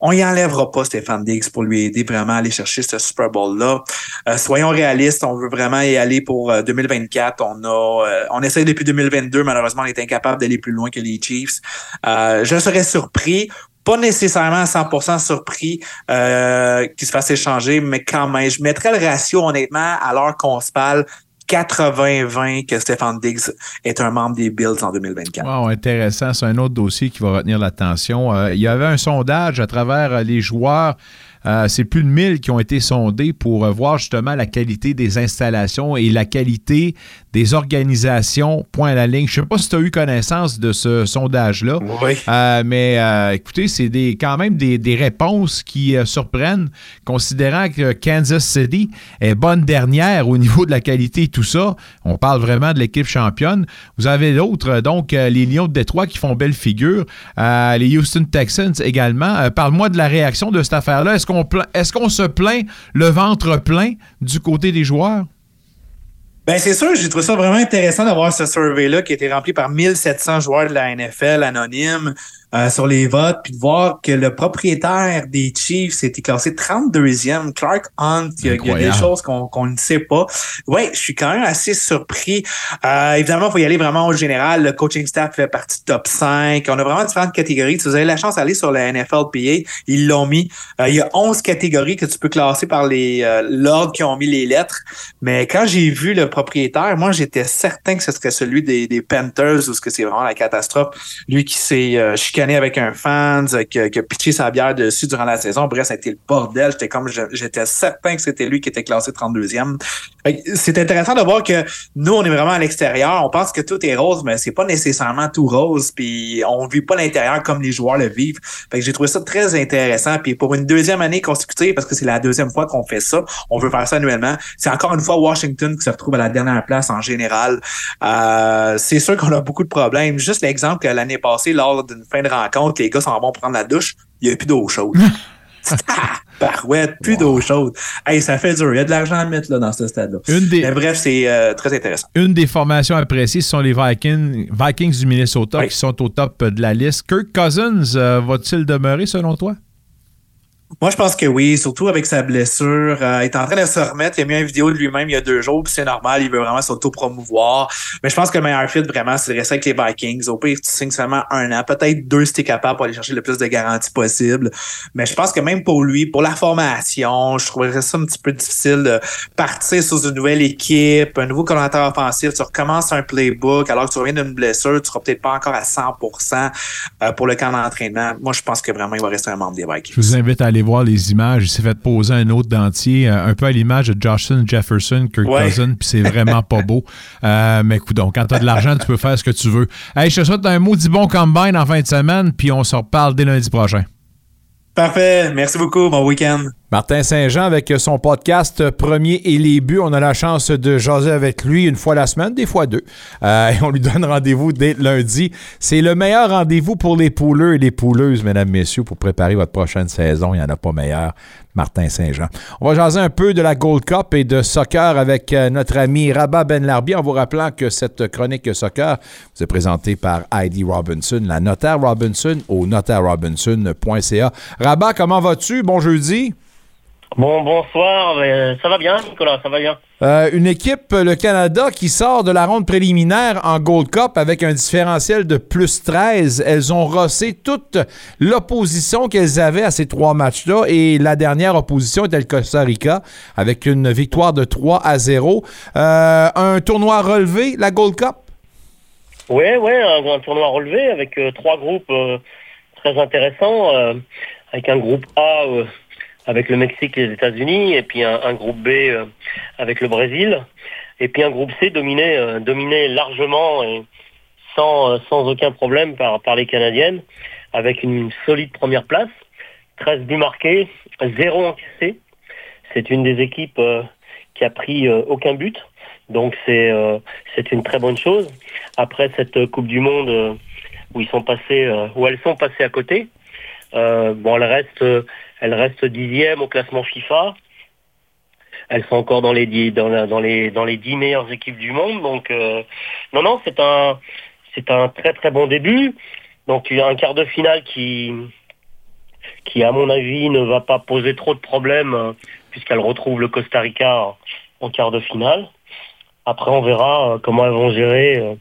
Speaker 20: on y enlèvera pas Stéphane Diggs pour lui aider vraiment à aller chercher ce Super Bowl-là. Euh, soyons réalistes, on veut vraiment y aller pour 2024. Euh, on a, euh, on essaie depuis 2022, malheureusement, on est incapable d'aller plus loin que les Chiefs. je serais surpris pas nécessairement à 100% surpris qu'il se fasse échanger, mais quand même, je mettrais le ratio honnêtement à l'heure qu'on se parle 80-20 que Stéphane Diggs est un membre des Bills en 2024.
Speaker 1: Wow, intéressant. C'est un autre dossier qui va retenir l'attention. Euh, il y avait un sondage à travers euh, les joueurs euh, c'est plus de 1000 qui ont été sondés pour euh, voir justement la qualité des installations et la qualité des organisations, point à la ligne. Je ne sais pas si tu as eu connaissance de ce sondage-là,
Speaker 20: oui.
Speaker 1: Euh, mais écoutez, c'est des, quand même des, réponses qui surprennent, considérant que Kansas City est bonne dernière au niveau de la qualité et tout ça. On parle vraiment de l'équipe championne. Vous avez d'autres, donc les Lions de Détroit qui font belle figure, les Houston Texans également. Parle-moi de la réaction de cette affaire-là. Est-ce est-ce qu'on se plaint le ventre plein du côté des joueurs?
Speaker 20: Ben c'est sûr, j'ai trouvé ça vraiment intéressant d'avoir ce survey-là qui a été rempli par 1700 joueurs de la NFL anonymes. Euh, sur les votes, puis de voir que le propriétaire des Chiefs était classé 32e, Clark Hunt, il y a, il y a des choses qu'on ne sait pas. Oui, je suis quand même assez surpris. Euh, évidemment, il faut y aller vraiment au général. Le coaching staff fait partie du top 5. On a vraiment différentes catégories. Si vous avez la chance d'aller sur la NFLPA, ils l'ont mis. Euh, il y a 11 catégories que tu peux classer par les euh, l'ordre qui ont mis les lettres. Mais quand j'ai vu le propriétaire, moi, j'étais certain que ce serait celui des, des Panthers ou ce que c'est vraiment la catastrophe. Lui qui s'est euh, avec un fan, qui, a- pitché sa bière dessus durant la saison. Bref, ça a été le bordel. J'étais comme, j'étais certain que c'était lui qui était classé 32e. Fait que C'est intéressant de voir que nous, on est vraiment à l'extérieur. On pense que tout est rose, mais c'est pas nécessairement tout rose. Puis on vit pas l'intérieur comme les joueurs le vivent. Fait que j'ai trouvé ça très intéressant. Puis pour une deuxième année consécutive, parce que c'est la deuxième fois qu'on fait ça, on veut faire ça annuellement. C'est encore une fois Washington qui se retrouve à la dernière place en général. Euh, c'est sûr qu'on a beaucoup de problèmes. Juste l'exemple que l'année passée, lors d'une fin de rencontre, les gars sont bons pour prendre la douche, il n'y a plus d'eau chaude. Ah, Barouette, plus d'eau chaude. Hey, ça fait dur. Il y a de l'argent à mettre là, dans ce stade-là. Mais bref, c'est euh, très intéressant.
Speaker 21: Une des formations appréciées, ce sont les Vikings, Vikings du Minnesota qui sont au top de la liste. Kirk Cousins euh, va-t-il demeurer selon toi?
Speaker 20: Moi, je pense que oui, surtout avec sa blessure. Euh, il est en train de se remettre. Il a mis une vidéo de lui-même il y a deux jours, puis c'est normal, il veut vraiment s'auto-promouvoir. Mais je pense que le meilleur fit, vraiment, c'est de rester avec les Vikings. Au pire, tu signes seulement un an, peut-être deux si t'es capable pour aller chercher le plus de garanties possible. Mais je pense que même pour lui, pour la formation, je trouverais ça un petit peu difficile de partir sur une nouvelle équipe, un nouveau coordinateur offensif, tu recommences un playbook, alors que tu reviens d'une blessure, tu seras peut-être pas encore à 100% euh, pour le camp d'entraînement. Moi, je pense que vraiment, il va rester un membre des Vikings.
Speaker 21: Je vous invite à aller voir les images. Il s'est fait poser un autre dentier, euh, un peu à l'image de Joshon Jefferson, Kirk
Speaker 20: Ouais.
Speaker 21: Cousins, puis c'est vraiment pas beau. Euh, mais écoute, donc, quand tu as de l'argent, tu peux faire ce que tu veux. Hey, je te souhaite un maudit bon combine en fin de semaine, puis on se reparle dès lundi prochain.
Speaker 20: Parfait. Merci beaucoup. Bon week-end.
Speaker 1: Martin Saint-Jean avec son podcast Premier et les buts. On a la chance de jaser avec lui une fois la semaine, des fois deux. Euh, et on lui donne rendez-vous dès lundi. C'est le meilleur rendez-vous pour les pouleux et les pouleuses, mesdames, messieurs, pour préparer votre prochaine saison. Il n'y en a pas meilleur. Martin Saint-Jean. On va jaser un peu de la Gold Cup et de soccer avec euh, notre ami Rabat Ben Larbi en vous rappelant que cette chronique soccer vous est présentée par Heidi Robinson, la notaire Robinson au notaireRobinson.ca. Rabat, comment vas-tu? Bon jeudi.
Speaker 23: Bon, bonsoir. euh, ça va bien, Nicolas, ça va bien?
Speaker 1: Euh, une équipe, le Canada, qui sort de la ronde préliminaire en Gold Cup avec un différentiel de plus 13. Elles ont rossé toute l'opposition qu'elles avaient à ces trois matchs-là. Et la dernière opposition était le Costa Rica avec une victoire de 3 à 0. Euh, un tournoi relevé, la Gold Cup?
Speaker 23: Ouais, ouais, un, un tournoi relevé avec euh, trois groupes euh, très intéressants, euh, avec un groupe A euh, avec le Mexique et les États-Unis, et puis un, groupe B euh, avec le Brésil, et puis un groupe C dominé, euh, dominé largement et sans, euh, sans aucun problème par, par les Canadiennes, avec une solide première place, 13 buts marqués, 0 encaissé. C'est une des équipes qui a pris aucun but. Donc c'est une très bonne chose. Après cette Coupe du Monde où ils sont passés, où elles sont passées à côté, bon, elles restent, elles restent dixième au classement FIFA. Elles sont encore dans les dix, meilleures équipes du monde. Donc euh, non non, c'est un c'est un très très bon début. Donc il y a un quart de finale qui qui à mon avis ne va pas poser trop de problèmes euh, puisqu'elle retrouve le Costa Rica en, quart de finale. Après, on verra euh, comment elles vont gérer euh,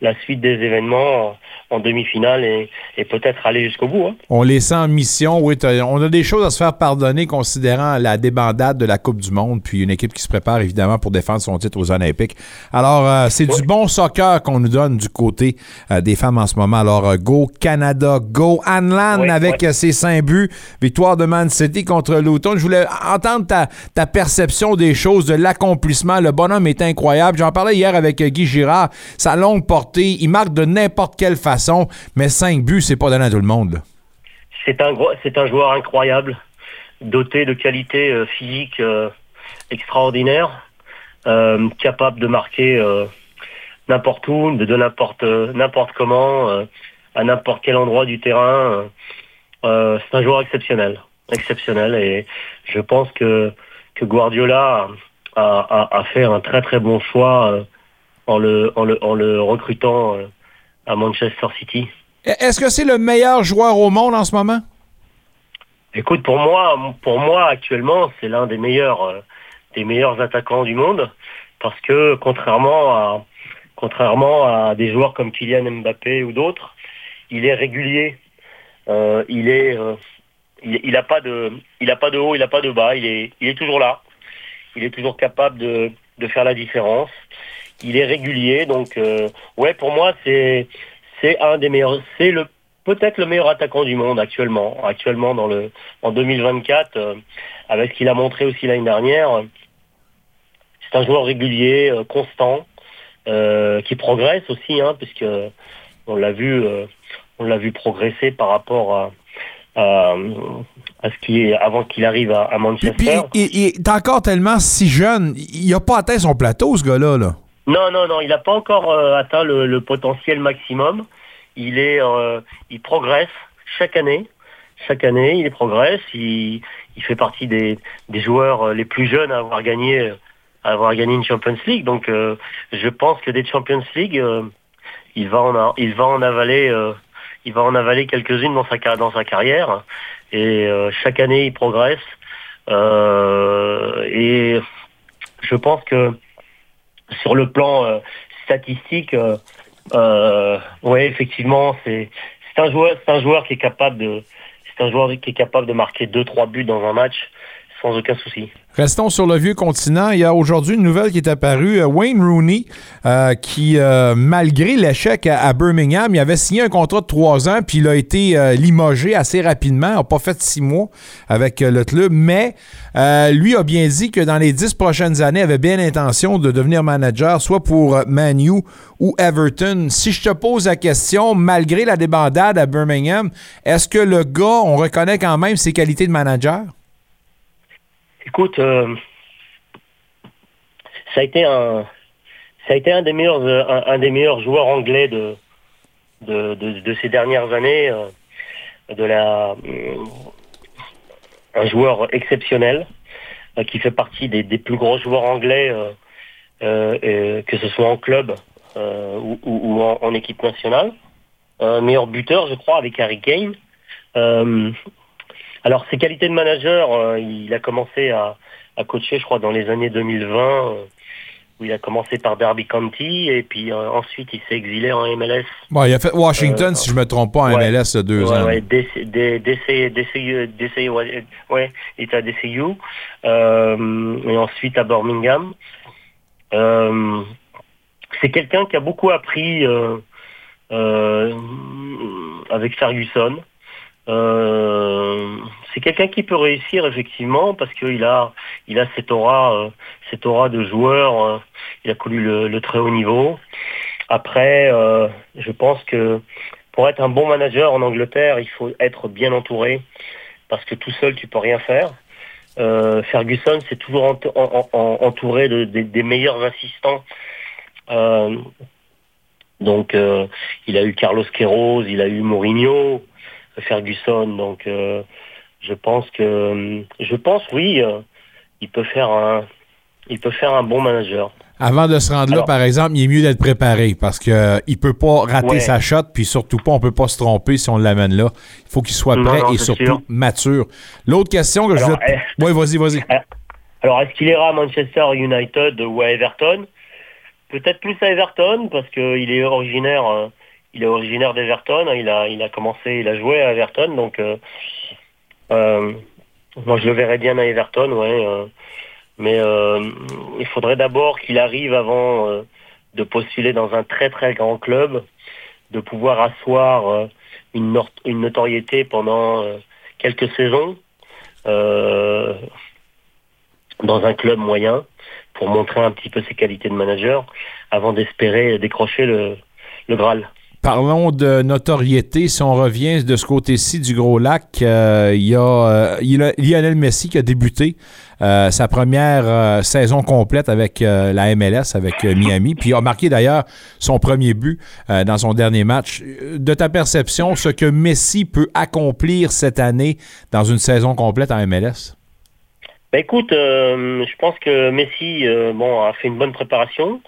Speaker 23: la suite des événements en demi-finale et, et peut-être aller jusqu'au bout. hein.
Speaker 1: On les sent en mission. Oui, on a des choses à se faire pardonner considérant la débandade de la Coupe du Monde, puis une équipe qui se prépare évidemment pour défendre son titre aux Olympiques. Alors, euh, c'est du bon soccer qu'on nous donne du côté euh, des femmes en ce moment. Alors, euh, go Canada, go Anlan
Speaker 23: Oui,
Speaker 1: avec
Speaker 23: oui.
Speaker 1: ses cinq buts. Victoire de Man City contre Luton. Je voulais entendre ta, ta perception des choses, de l'accomplissement. Le bonhomme est incroyable. J'en parlais hier avec Guy Girard. Sa longue portée, il marque de n'importe quelle façon, mais cinq buts, c'est pas donné à tout le monde.
Speaker 23: C'est un, un joueur incroyable, doté de qualités euh, physiques euh, extraordinaires, euh, capable de marquer n'importe où, de, de n'importe comment, à n'importe quel endroit du terrain. c'est un joueur exceptionnel, exceptionnel, et je pense que que Guardiola a, a- fait un très très bon choix en le en le en le recrutant à Manchester City.
Speaker 1: Est-ce que c'est le meilleur joueur au monde en ce moment?
Speaker 23: Écoute, pour moi, pour moi actuellement, c'est l'un des meilleurs, euh, des meilleurs attaquants du monde, parce que contrairement à, contrairement à des joueurs comme Kylian Mbappé ou d'autres, il est régulier. Euh, il est, euh, il, il a pas de, il a pas de haut, il a pas de bas. Il est, il est toujours là. Il est toujours capable de, de faire la différence. Il est régulier, donc euh, ouais, pour moi, c'est, c'est un des meilleurs, c'est le peut-être le meilleur attaquant du monde actuellement. Actuellement dans le en 2024, euh, avec ce qu'il a montré aussi l'année dernière, c'est un joueur régulier, euh, constant, qui progresse aussi, hein, puisque on l'a vu, on l'a vu progresser par rapport à à, à ce qui est avant qu'il arrive à, à Manchester.
Speaker 1: Puis il, il est encore tellement si jeune. Il n'a pas atteint son plateau, ce gars-là. Là.
Speaker 23: Non, non, non, il n'a pas encore euh, atteint le, potentiel maximum. Il est, euh, il progresse chaque année. Chaque année, il progresse. Il, fait partie des, joueurs euh, les plus jeunes à avoir gagné, à avoir gagné une Champions League. Donc, je pense que des Champions League, il va en, avaler, va avaler quelques-unes dans sa carrière. Et chaque année, il progresse. Et je pense que sur le plan euh, statistique, euh, euh, ouais, effectivement, c'est un joueur, c'est un joueur qui est capable de, c'est un joueur qui est capable de marquer deux trois buts dans un match
Speaker 1: Restons sur le vieux continent. Il y a aujourd'hui une nouvelle qui est apparue. Euh, Wayne Rooney, euh, qui, euh, malgré l'échec à, Birmingham, il avait signé un contrat de trois ans, puis il a été limogé assez rapidement. Il n'a pas fait six mois avec le club, mais lui a bien dit que dans les dix prochaines années, il avait bien l'intention de devenir manager, soit pour euh, Man U ou Everton. Si je te pose la question, malgré la débandade à Birmingham, est-ce que le gars, on reconnaît quand même ses qualités de manager?
Speaker 23: Écoute, euh, ça a été un, des meilleurs, euh, joueurs anglais de ces dernières années, euh, un joueur exceptionnel qui fait partie des, plus gros joueurs anglais, que ce soit en club ou, en, en équipe nationale. Meilleur buteur, je crois, avec Harry Kane. Alors, ses qualités de manager, euh, il a commencé à, à coacher, je crois, dans les années 2020, euh, où il a commencé par Derby County, et puis euh, ensuite il s'est exilé en MLS.
Speaker 1: Bon, il a fait Washington,
Speaker 23: Euh,
Speaker 1: si je me trompe pas, en
Speaker 23: ouais.
Speaker 1: MLS de deux
Speaker 23: ouais,
Speaker 1: ans.
Speaker 23: Ouais, DC, DC, DCU, DCU, ouais, il était à DCU, euh, et ensuite à Birmingham. Euh, c'est quelqu'un qui a beaucoup appris euh, euh, avec Ferguson. Euh, c'est quelqu'un qui peut réussir effectivement parce qu'il a, il a cette aura, euh, de joueur. euh, il a connu le, très haut niveau. Après, je pense que pour être un bon manager en Angleterre, il faut être bien entouré parce que tout seul tu peux rien faire. Ferguson s'est toujours ent- en- en- entouré de, des- meilleurs assistants. Donc, il a eu Carlos Queiroz, il a eu Mourinho, Ferguson. Donc, euh, je pense que, je pense oui, euh, il peut faire un, il peut faire un bon manager.
Speaker 1: Avant de se rendre là, par exemple, il est mieux d'être préparé parce qu'il ne peut pas rater
Speaker 23: Ouais.
Speaker 1: sa shot, puis surtout pas, on peut pas se tromper si on l'amène là. Il faut qu'il soit
Speaker 23: Non,
Speaker 1: prêt
Speaker 23: non,
Speaker 1: et surtout
Speaker 23: sûr.
Speaker 1: mature. L'autre question que je voulais... Oui, vas-y, vas-y.
Speaker 23: Alors, est-ce qu'il ira à Manchester United ou à Everton? Peut-être plus à Everton parce qu'il est originaire, euh, il est originaire d'Everton. hein, Il a, il a commencé, il a joué à Everton, donc euh, euh, moi je le verrais bien à Everton, ouais. euh, mais il faudrait d'abord qu'il arrive avant de postuler dans un très très grand club, de pouvoir asseoir une, notoriété pendant quelques saisons. Dans un club moyen pour montrer un petit peu ses qualités de manager avant d'espérer décrocher le Graal.
Speaker 1: Parlons de notoriété. Si on revient de ce côté-ci du Gros Lac, euh, il y a euh, Lionel Messi qui a débuté euh, sa première saison complète avec la MLS, avec Miami, puis a marqué d'ailleurs son premier but dans son dernier match. De ta perception, ce que Messi peut accomplir cette année dans une saison complète en MLS?
Speaker 23: Bah écoute, je pense que Messi bon, a fait une bonne préparation,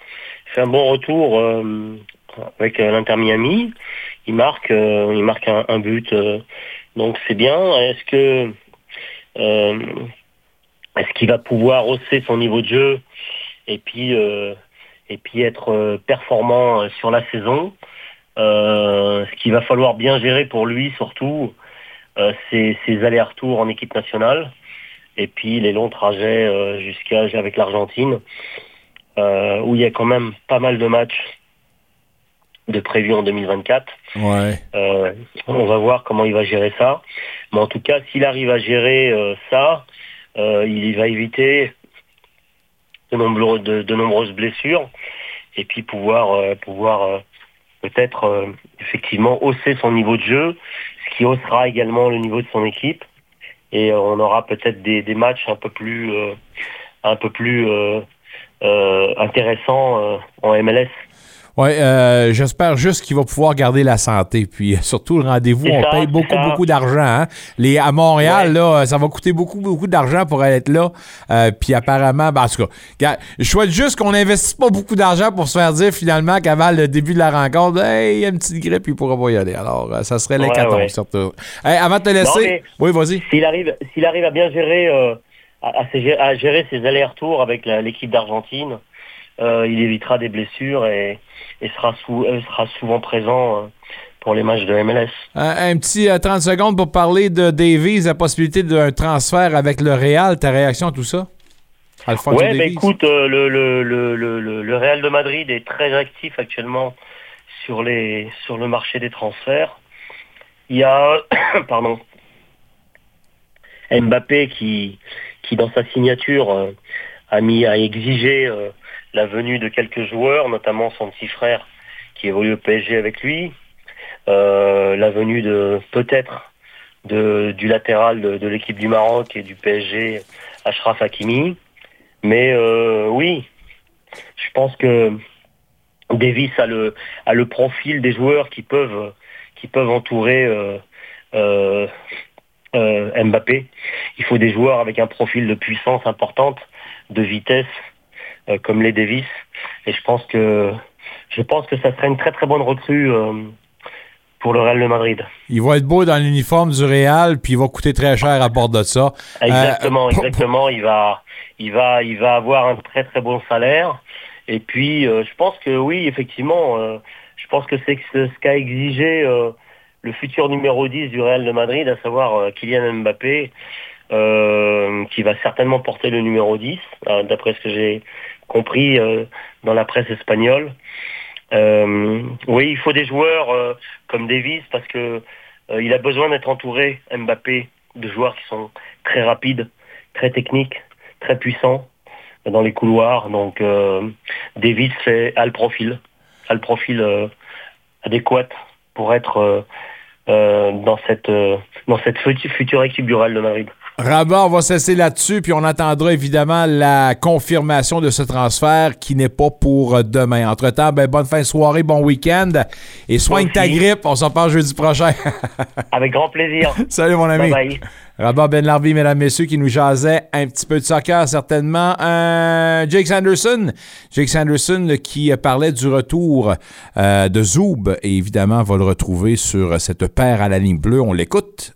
Speaker 23: fait un bon retour avec euh, l'Inter Miami. Il marque, euh, il marque un, but, euh, donc c'est bien. Est-ce que est-ce qu'il va pouvoir hausser son niveau de jeu et puis et puis être performant sur la saison? Ce qu'il va falloir bien gérer pour lui surtout, c'est ses allers-retours en équipe nationale et puis les longs trajets jusqu'à avec l'Argentine où il y a quand même pas mal de matchs de prévus en 2024.
Speaker 1: Ouais.
Speaker 23: Euh, on va voir comment il va gérer ça. Mais en tout cas, s'il arrive à gérer euh, ça, euh, il va éviter de, nombreux- de- de nombreuses blessures et puis pouvoir, euh, pouvoir euh, peut-être euh, effectivement hausser son niveau de jeu, ce qui haussera également le niveau de son équipe. Et on aura peut-être des, des matchs un peu plus, euh, un peu plus euh, euh, intéressants euh, en MLS.
Speaker 1: Ouais, euh, j'espère juste qu'il va pouvoir garder la santé. Puis euh, surtout, le rendez-vous, on
Speaker 23: ça,
Speaker 1: paye beaucoup,
Speaker 23: ça.
Speaker 1: beaucoup d'argent. hein. Les, à Montréal, là, ça va coûter beaucoup, beaucoup d'argent pour être là. Euh, puis apparemment, ben, en tout cas, je souhaite juste qu'on n'investisse pas beaucoup d'argent pour se faire dire finalement qu'avant le début de la rencontre, hey, il y a une petite grippe, il pourra pas y aller. Alors, euh, ça serait l'hécatombe,
Speaker 23: ouais.
Speaker 1: surtout. Hey, avant de te laisser,
Speaker 23: Non,
Speaker 1: oui, vas-y.
Speaker 23: S'il arrive, s'il arrive à bien gérer, euh, à, gérer ses allers-retours avec l'équipe d'Argentine, euh, il évitera des blessures et, et sera, sou- euh, sera souvent présent euh, pour les matchs de MLS.
Speaker 1: Un, un petit euh, 30 secondes pour parler de Davies, la possibilité d'un transfert avec le Real, ta réaction à tout ça? Alphonso
Speaker 23: ouais,
Speaker 1: Davies.
Speaker 23: écoute, euh, le, le, le, le, le- le Real de Madrid est très actif actuellement sur les sur le marché des transferts. Il y a pardon Mbappé qui qui dans sa signature euh, a mis a exigé euh, la venue de quelques joueurs, notamment son petit frère qui évolue au PSG avec lui, euh, la venue de peut-être du latéral de, l'équipe du Maroc et du PSG, Ashraf Hakimi. Mais euh, oui, je pense que Davis a le, profil des joueurs qui peuvent, entourer euh, Mbappé. Il faut des joueurs avec un profil de puissance importante, de vitesse, comme les Davis. Et je pense que je pense que ça serait une très très bonne recrue euh, pour le Real de Madrid.
Speaker 1: Il va être beau dans l'uniforme du Real, puis il va coûter très cher à bord de ça.
Speaker 23: Exactement,
Speaker 1: Euh,
Speaker 23: exactement. Il va, il va, il va avoir un très très bon salaire. Et puis, euh, je pense que oui, effectivement, euh, je pense que c'est ce ce qu'a exigé euh, le futur numéro 10 du Real de Madrid, à savoir euh, Kylian Mbappé, euh, qui va certainement porter le numéro 10, euh, d'après ce que j'ai compris euh, dans la presse espagnole. Euh, oui, il faut des joueurs euh, comme Davis parce que euh, il a besoin d'être entouré, Mbappé, de joueurs qui sont très rapides, très techniques, très puissants euh, dans les couloirs. Donc euh, Davis fait, a le profil, a le profil euh, adéquat pour être euh, euh, dans cette euh, dans cette futu- future équipe du Real de Madrid.
Speaker 1: Rabat, on va cesser là-dessus, puis on attendra évidemment la confirmation de ce transfert qui n'est pas pour euh, demain. Entre-temps, ben, bonne fin de soirée, bon week-end, et soigne ta grippe. On s'en parle jeudi prochain.
Speaker 23: Avec grand plaisir.
Speaker 1: Salut mon ami.
Speaker 23: Bye bye.
Speaker 1: Rabat Ben Larbi, mesdames, messieurs, qui nous jasait un petit peu de soccer, certainement. Un Jake Sanderson. Jake Sanderson qui euh, parlait du retour euh, de Zoub, et évidemment, on va le retrouver sur cette paire à la ligne bleue. On l'écoute.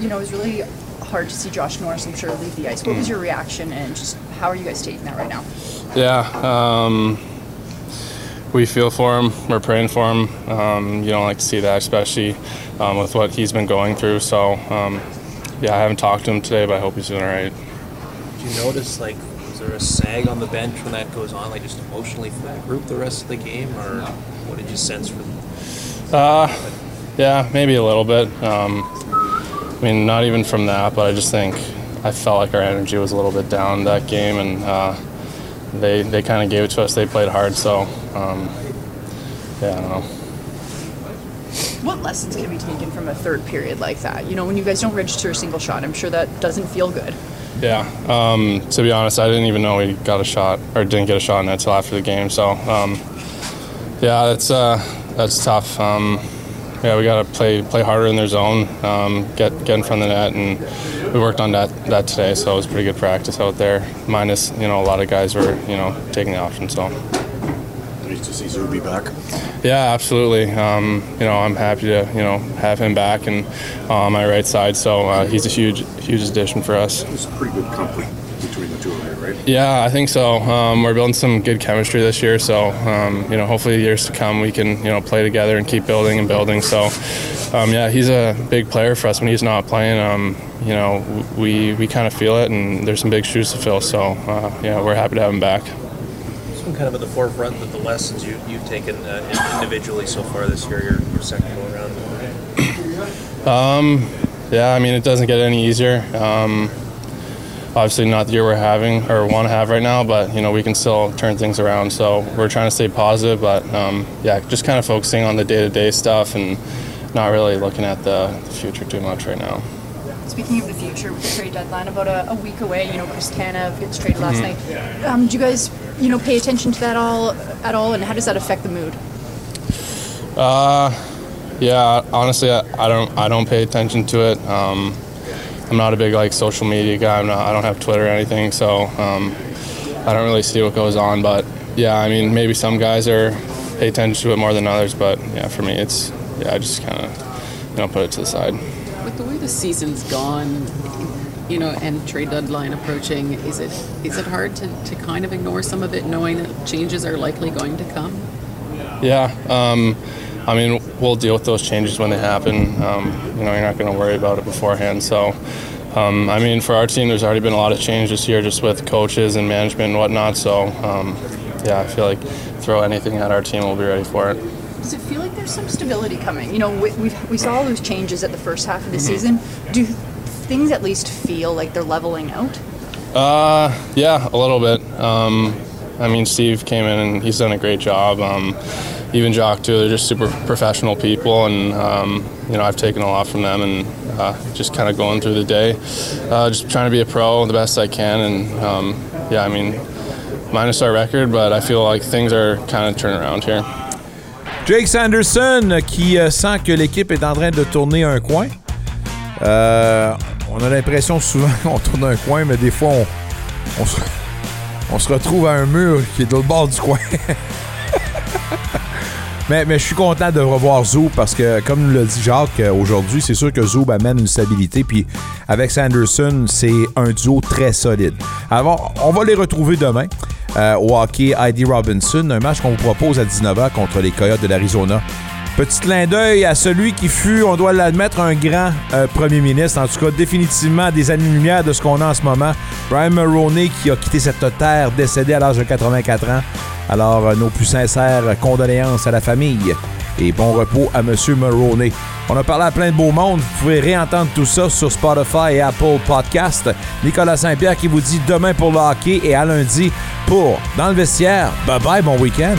Speaker 24: You know, it was really hard to see Josh Norris, I'm sure, leave the ice. What was your reaction and just how are you guys taking that right now?
Speaker 25: Yeah, um, we feel for him. We're praying for him. Um, you don't like to see that, especially um, with what he's been going through. So, um, yeah, I haven't talked to him today, but I hope he's doing all right.
Speaker 26: Do you notice, like, was there a sag on the bench when that goes on, like just emotionally for the group the rest of the game, or what did you sense from?
Speaker 25: Uh, yeah, maybe a little bit. I mean, not even from that, but I just think I felt like our energy was a little bit down that game, and uh, they they kind of gave it to us. They played hard, so um, yeah, I don't know.
Speaker 24: What lessons can be taken from a third period like that? You know, when you guys don't register a single shot, I'm sure that doesn't feel good.
Speaker 25: Yeah. Um, to be honest, I didn't even know we got a shot or didn't get a shot in that until after the game. So, um, yeah, that's uh, that's tough. Um, yeah, we got to play play harder in their zone, um, get get in front of the net, and we worked on that that today. So it was pretty good practice out there. Minus, you know, a lot of guys were you know taking the option. So.
Speaker 27: happy to see Zuby back.
Speaker 25: Yeah, absolutely. Um, you know, I'm happy to you know have him back and uh, on my right side. So uh, he's a huge, huge addition for us.
Speaker 27: It's a pretty good company between the two of you, right?
Speaker 25: Yeah, I think so. Um, we're building some good chemistry this year, so um, you know, hopefully years to come we can you know play together and keep building and building. So, um, yeah, he's a big player for us when he's not playing. Um, you know, we we kind of feel it, and there's some big shoes to fill. So, uh, yeah, we're happy to have him back.
Speaker 26: It's been kind of at the forefront of the lessons you, you've taken uh, individually so far this year, your, your second go around.
Speaker 25: Um, yeah, I mean, it doesn't get any easier. Um, obviously, not the year we're having or want to have right now, but you know, we can still turn things around. So we're trying to stay positive, but um, yeah, just kind of focusing on the day-to-day stuff and not really looking at the, the future too much right now.
Speaker 24: Speaking of the future, with the trade deadline about a, a week away, you know, Chris Tanev gets traded last
Speaker 25: Mhm.
Speaker 24: night. Um, do you guys, you know, pay attention to that all at all, and how does that affect the mood?
Speaker 25: Uh, yeah, honestly, I, I don't I don't pay attention to it. Um, I'm not a big like social media guy. I'm not, I don't have Twitter or anything, so um, I don't really see what goes on. But yeah, I mean, maybe some guys are pay attention to it more than others. But yeah, for me, it's yeah, I just kind of you know put it to the side.
Speaker 28: With the way the season's gone, you know, and trade deadline approaching, is it is it hard to, to kind of ignore some of it, knowing that changes are likely going to come?
Speaker 25: Yeah, um, I mean, we'll deal with those changes when they happen. Um, you know, you're not going to worry about it beforehand. So, um, I mean, for our team, there's already been a lot of change this year, just with coaches and management and whatnot. So, um, yeah, I feel like throw anything at our team, we'll be ready for it.
Speaker 24: Does it feel like there's some stability coming? You know, we, we, we saw all those changes at the first half of the
Speaker 25: Mhm.
Speaker 24: season. Do things at least feel like they're leveling out?
Speaker 25: Uh, yeah, a little bit. Um, I mean, Steve came in and he's done a great job. Um, even Jock too. They're just super professional people, and um, you know, I've taken a lot from them, and uh, just kind of going through the day, uh, just trying to be a pro the best I can, and um, yeah, I mean, minus our record, but I feel like things are kind of turning around here.
Speaker 1: Jake Sanderson qui euh, sent que l'équipe est en train de tourner un coin. Euh, on a l'impression souvent qu'on tourne un coin, mais des fois, on, on se, on se retrouve à un mur qui est de l'autre bord du coin. mais, je suis content de revoir Zoub parce que, comme nous l'a dit Jacques, euh, aujourd'hui, c'est sûr que Zoub amène une stabilité. Puis avec Sanderson, c'est un duo très solide. Alors, on va les retrouver demain euh, au hockey Heidi Robinson, un match qu'on vous propose à 19h contre les Coyotes de l'Arizona. Petit clin d'œil à celui qui fut, on doit l'admettre, un grand euh, premier ministre. En tout cas, définitivement des années-lumière de ce qu'on a en ce moment. Brian Mulroney qui a quitté cette terre, décédé à l'âge de 84 ans. Alors, euh, nos plus sincères condoléances à la famille et bon repos à M. Mulroney. On a parlé à plein de beaux mondes. Vous pouvez réentendre tout ça sur Spotify et Apple Podcast. Nicolas Saint-Pierre qui vous dit demain pour le hockey et à lundi pour Dans le vestiaire. Bye bye, bon week-end.